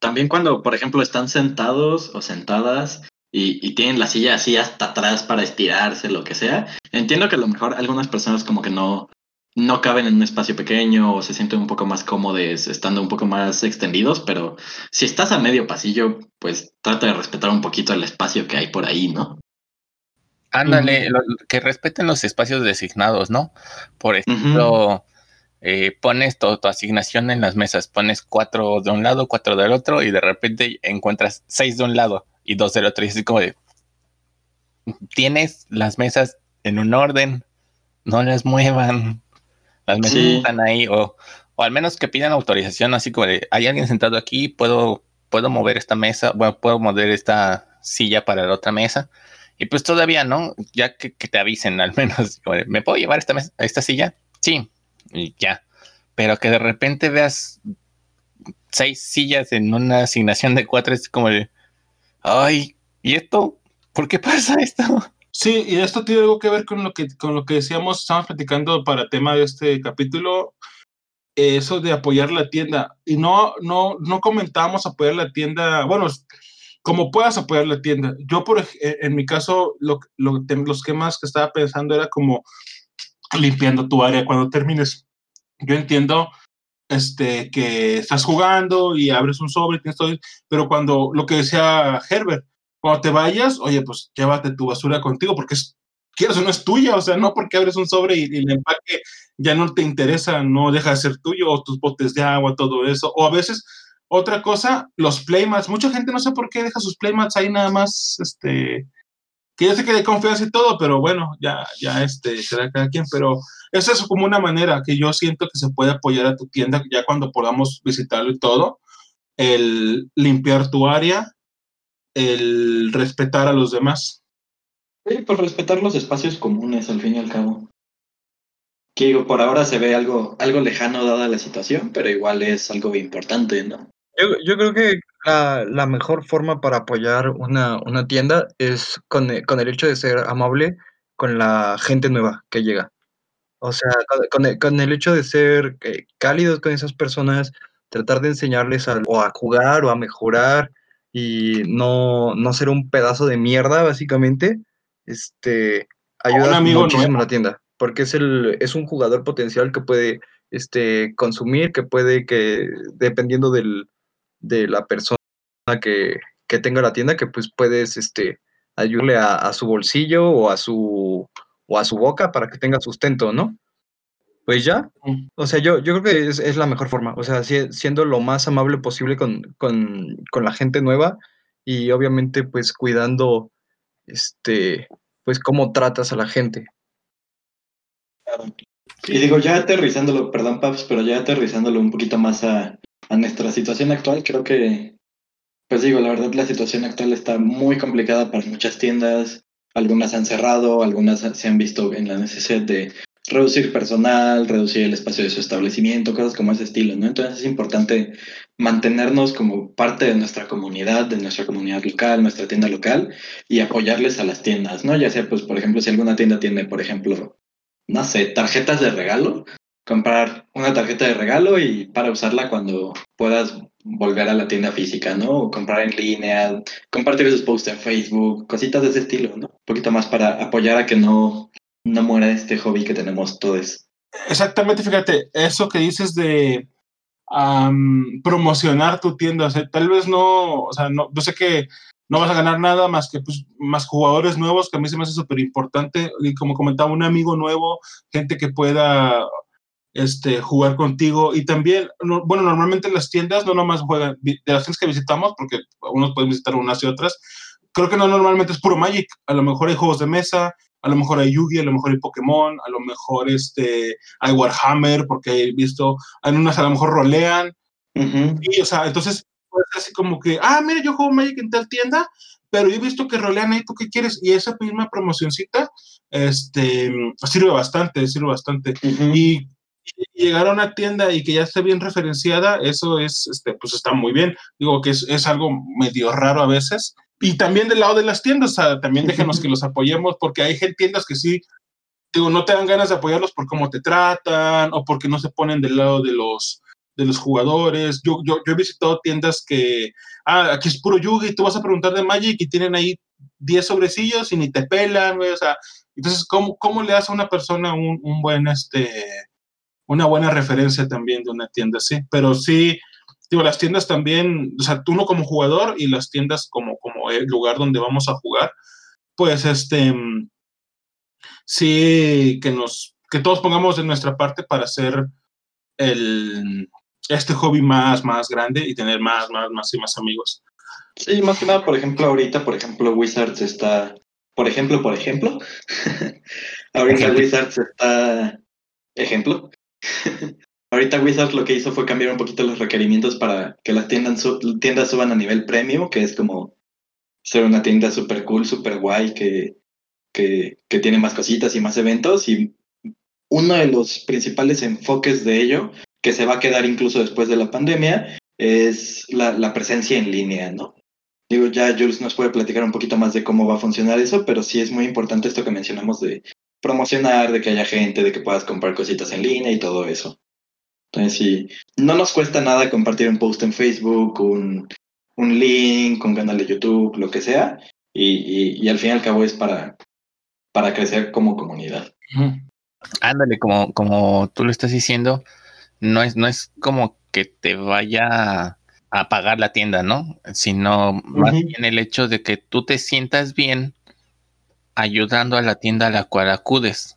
También cuando, por ejemplo, están sentados o sentadas y, y tienen la silla así hasta atrás para estirarse, lo que sea. Entiendo que a lo mejor algunas personas como que no, no caben en un espacio pequeño o se sienten un poco más cómodos estando un poco más extendidos, pero si estás a medio pasillo, pues trata de respetar un poquito el espacio que hay por ahí, ¿no? Ándale, lo- que respeten los espacios designados, ¿no? Por ejemplo, eh, pones tu, tu asignación en las mesas, pones cuatro de un lado, cuatro del otro, y de repente encuentras seis de un lado y dos del otro, y así como de, tienes las mesas en un orden, no las muevan, las mesas Sí. están ahí, o, o al menos que pidan autorización, así como de, hay alguien sentado aquí, puedo, puedo mover esta mesa, bueno, puedo mover esta silla para la otra mesa. Y pues todavía, ¿no? Ya que, que te avisen al menos, como de, ¿me puedo llevar esta, mes- esta silla? Sí, y ya. Pero que de repente veas seis sillas en una asignación de cuatro, es como de, ay, ¿y esto? ¿Por qué pasa esto? Sí, y esto tiene algo que ver con lo que, con lo que decíamos, estamos platicando para tema de este capítulo, eh, eso de apoyar la tienda. Y no, no, no comentábamos apoyar la tienda, bueno, como puedas apoyar la tienda. Yo, por eh, en mi caso, lo, lo, los temas que estaba pensando era como limpiando tu área cuando termines. Yo entiendo este, que estás jugando y abres un sobre, tienes todo, pero cuando lo que decía Herbert, cuando te vayas, oye, pues llévate tu basura contigo porque es, quieres o no es tuya, o sea, no porque abres un sobre y, y el empaque ya no te interesa, no deja de ser tuyo, o tus botes de agua, todo eso, o a veces, otra cosa, los playmats, mucha gente no sé por qué deja sus playmats ahí nada más, este, que yo sé que hay confianza y todo, pero bueno, ya, ya, este, será cada quien, pero eso es como una manera que yo siento que se puede apoyar a tu tienda ya cuando podamos visitarlo y todo, el limpiar tu área, el respetar a los demás. Sí, por respetar los espacios comunes, al fin y al cabo. Que digo, por ahora se ve algo, algo lejano dada la situación, pero igual es algo importante, ¿no? Yo, yo creo que la, la mejor forma para apoyar una, una tienda es con, e- con el hecho de ser amable con la gente nueva que llega. O sea, con, con el, con el hecho de ser eh, cálidos con esas personas, tratar de enseñarles a, o a jugar o a mejorar y no, no ser un pedazo de mierda, básicamente, este, ayuda amigo muchísimo nuevo. a la tienda, porque es, el, es un jugador potencial que puede este, consumir, que puede que, dependiendo del, de la persona que, que tenga la tienda, que pues puedes este, ayudarle a, a su bolsillo o a su, o a su boca para que tenga sustento, ¿no? Pues ya, o sea, yo, yo creo que es, es la mejor forma, o sea, si- siendo lo más amable posible con, con, con la gente nueva y obviamente pues cuidando, este, pues cómo tratas a la gente. Y digo, ya aterrizándolo, perdón, Paps, pero ya aterrizándolo un poquito más a, a nuestra situación actual, creo que, pues digo, la verdad la situación actual está muy complicada para muchas tiendas, algunas han cerrado, algunas se han visto en la necesidad de reducir personal, reducir el espacio de su establecimiento, cosas como ese estilo, ¿no? Entonces es importante mantenernos como parte de nuestra comunidad, de nuestra comunidad local, nuestra tienda local y apoyarles a las tiendas, ¿no? Ya sea, pues, por ejemplo, si alguna tienda tiene, por ejemplo, no sé, tarjetas de regalo, comprar una tarjeta de regalo y para usarla cuando puedas volver a la tienda física, ¿no? O comprar en línea, compartir esos posts en Facebook, cositas de ese estilo, ¿no? Un poquito más para apoyar a que no no muera este hobby que tenemos todos. Exactamente, fíjate, eso que dices de promocionar tu tienda, o sea, tal vez no, o sea, no, yo sé que no vas a ganar nada más que pues, más jugadores nuevos, que a mí se me hace súper importante, y como comentaba, un amigo nuevo, gente que pueda este, jugar contigo, y también, bueno, normalmente las tiendas no nomás juegan, de las tiendas que visitamos, porque unos pueden visitar unas y otras, creo que no normalmente es puro Magic, a lo mejor hay juegos de mesa, a lo mejor hay Yugi, a lo mejor hay Pokémon, a lo mejor este, hay Warhammer, porque he visto, en unas a lo mejor rolean. Y, o sea, entonces, pues así como que, ah, mira, yo juego Magic en tal tienda, pero yo he visto que rolean ahí, ¿tú qué quieres? Y esa misma promocioncita, este, sirve bastante, sirve bastante. Y llegar a una tienda y que ya esté bien referenciada, eso es, este, pues está muy bien. Digo que es, es algo medio raro a veces, y también del lado de las tiendas, también déjenos que los apoyemos, porque hay tiendas que sí, digo, no te dan ganas de apoyarlos por cómo te tratan o porque no se ponen del lado de los, de los jugadores. Yo, yo, yo he visitado tiendas que, ah, aquí es puro Yugi, tú vas a preguntar de Magic y tienen ahí 10 sobrecillos y ni te pelan, o sea, entonces, ¿cómo, cómo le das a una persona un, un buen, este, una buena referencia también de una tienda así? Pero sí, digo, las tiendas también, o sea, tú no como jugador y las tiendas como, como el lugar donde vamos a jugar, pues este, sí, que nos, que todos pongamos de nuestra parte para hacer el, este hobby más, más grande y tener más, más, más y más amigos. Sí, más que nada, por ejemplo, ahorita, por ejemplo, Wizards está, por ejemplo, por ejemplo, ahorita Wizards está, ejemplo, Ahorita Wizards lo que hizo fue cambiar un poquito los requerimientos para que las tiendas, tiendas suban a nivel premium, que es como ser una tienda super cool, super guay, que, que, tiene más cositas y más eventos. Y uno de los principales enfoques de ello, que se va a quedar incluso después de la pandemia, es la, la presencia en línea, ¿no? Digo, ya Jules nos puede platicar un poquito más de cómo va a funcionar eso, pero sí es muy importante esto que mencionamos de promocionar, de que haya gente, de que puedas comprar cositas en línea y todo eso. Entonces, sí, no nos cuesta nada compartir un post en Facebook, un, un link, un canal de YouTube, lo que sea, y, y, al fin y al cabo es para, para crecer como comunidad. Ándale, como, como tú lo estás diciendo, no es, no es como que te vaya a pagar la tienda, ¿no? Sino más bien el hecho de que tú te sientas bien ayudando a la tienda a la cual acudes.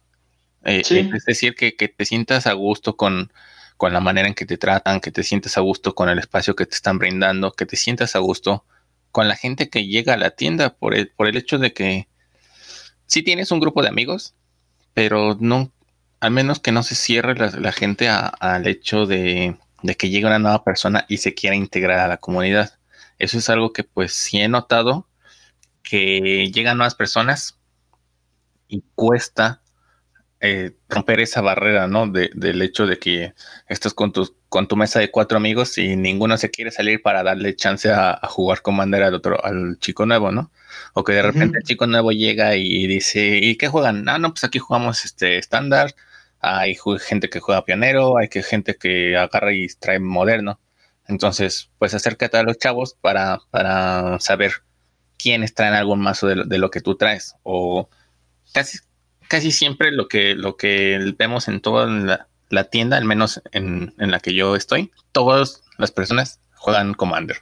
Eh, es decir, que, que, te sientas a gusto con, con la manera en que te tratan, que te sientes a gusto con el espacio que te están brindando, que te sientas a gusto con la gente que llega a la tienda por el, por el hecho de que sí tienes un grupo de amigos, pero no, al menos que no se cierre la, gente al hecho de, de, que llegue una nueva persona y se quiera integrar a la comunidad. Eso es algo que pues sí he notado, que llegan nuevas personas y cuesta eh, romper esa barrera, ¿no? De, del hecho de que estás con tu, con tu mesa de cuatro amigos y ninguno se quiere salir para darle chance a, jugar Commander al otro, al chico nuevo, ¿no? O que de repente el chico nuevo llega y dice, ¿y qué juegan? Ah, no, pues aquí jugamos este estándar, hay gente que juega pionero, hay que gente que agarra y trae moderno. Entonces, pues acércate a los chavos para, para saber quiénes traen algún mazo de, de lo que tú traes. O casi, casi siempre lo que, lo que vemos en toda la, tienda, al menos en, la que yo estoy, todas las personas juegan Commander.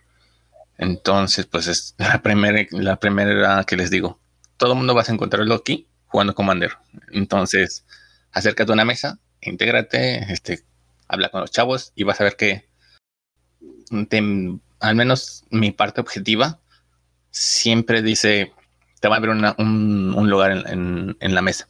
Entonces, pues es la primera, la primera que les digo. Todo el mundo vas a encontrarlo aquí jugando Commander. Entonces, acércate a una mesa, intégrate, este, habla con los chavos y vas a ver que al menos mi parte objetiva siempre dice, te va a haber un, lugar en la mesa.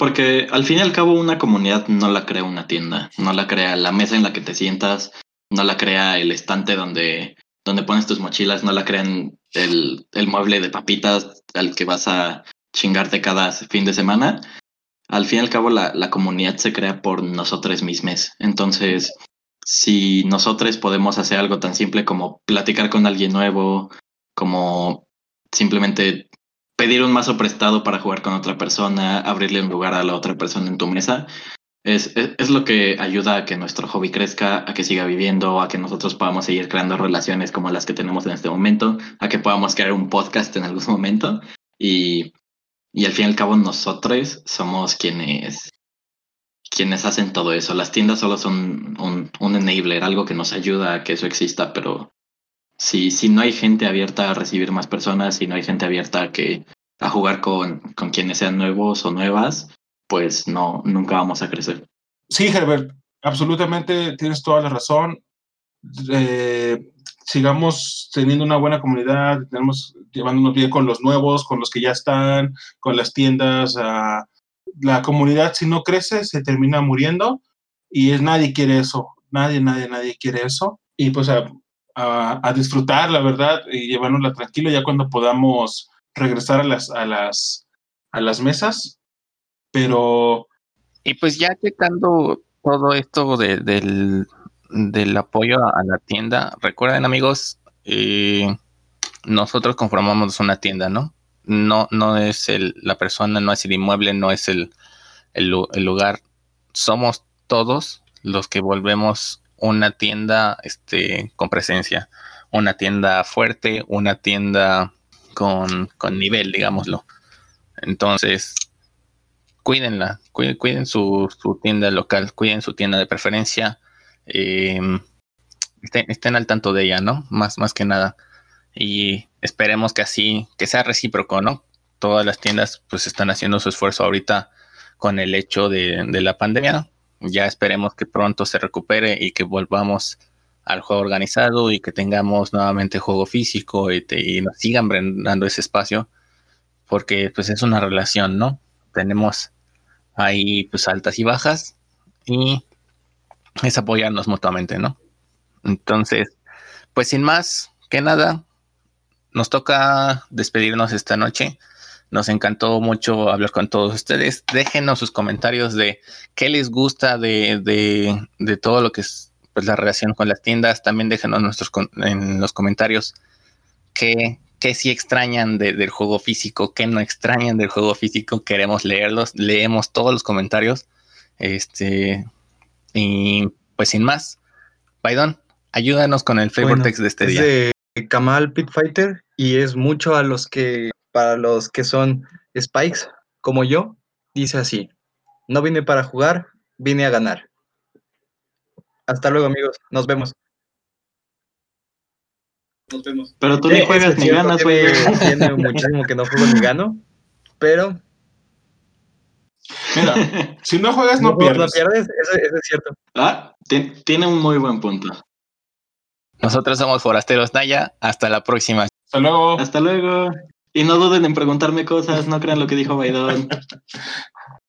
Porque al fin y al cabo una comunidad no la crea una tienda, no la crea la mesa en la que te sientas, no la crea el estante donde, donde pones tus mochilas, no la crean el, el mueble de papitas al que vas a chingarte cada fin de semana. Al fin y al cabo la, la comunidad se crea por nosotros mismos. Entonces, si nosotros podemos hacer algo tan simple como platicar con alguien nuevo, como simplemente pedir un mazo prestado para jugar con otra persona, abrirle un lugar a la otra persona en tu mesa, es, es, lo que ayuda a que nuestro hobby crezca, a que siga viviendo, a que nosotros podamos seguir creando relaciones como las que tenemos en este momento, a que podamos crear un podcast en algún momento. Y, y al fin y al cabo nosotros somos quienes, quienes hacen todo eso. Las tiendas solo son un, un enabler, algo que nos ayuda a que eso exista, pero si, si no hay gente abierta a recibir más personas, si no hay gente abierta a, que, a jugar con, con quienes sean nuevos o nuevas, pues no, nunca vamos a crecer. Sí, Herbert, absolutamente tienes toda la razón. Eh, sigamos teniendo una buena comunidad, tenemos llevándonos bien con los nuevos, con los que ya están, con las tiendas. Uh, la comunidad, si no crece, se termina muriendo y es nadie quiere eso. Nadie, nadie, nadie quiere eso. Y pues a, a, disfrutar, la verdad, y llevárnosla tranquilo ya cuando podamos regresar a las, a las, a las mesas. Pero. Y pues ya checando todo esto de, del, del apoyo a la tienda, recuerden amigos, eh, nosotros conformamos una tienda, ¿no? No, no es el, la persona, no es el inmueble, no es el, el, el lugar. Somos todos los que volvemos una tienda este, con presencia, una tienda fuerte, una tienda con, con nivel, digámoslo. Entonces, cuídenla, cuiden, su, su, tienda local, cuiden su tienda de preferencia, eh, estén, estén, al tanto de ella, ¿no? Más, más que nada. Y esperemos que así, que sea recíproco, ¿no? Todas las tiendas pues están haciendo su esfuerzo ahorita con el hecho de, de la pandemia ya esperemos que pronto se recupere y que volvamos al juego organizado y que tengamos nuevamente juego físico y, te, y nos sigan brindando ese espacio porque pues es una relación, ¿no? Tenemos ahí pues altas y bajas y es apoyarnos mutuamente, ¿no? Entonces, pues sin más que nada, nos toca despedirnos esta noche. Nos encantó mucho hablar con todos ustedes. Déjenos sus comentarios de qué les gusta de, de, de todo lo que es pues, la relación con las tiendas. También déjenos nuestros, en los comentarios qué, qué sí extrañan de, del juego físico, qué no extrañan del juego físico. Queremos leerlos. Leemos todos los comentarios. Este, y pues sin más, Baidon, ayúdanos con el bueno, text de este es día. De Kamal Pitfighter y es mucho a los que para los que son Spikes, como yo, dice así, no vine para jugar, vine a ganar. Hasta luego amigos, nos vemos. Nos vemos. Pero tú ni juegas ni ganas, güey. Tiene muchísimo que no juego ni gano, pero... Mira, si no juegas no, no pierdes. No pierdes, eso, eso es cierto. Ah, tiene un muy buen punto. Nosotros somos Forasteros Naya. Hasta la próxima. Hasta luego. Hasta luego. Y no duden en preguntarme cosas, no crean lo que dijo Baidón.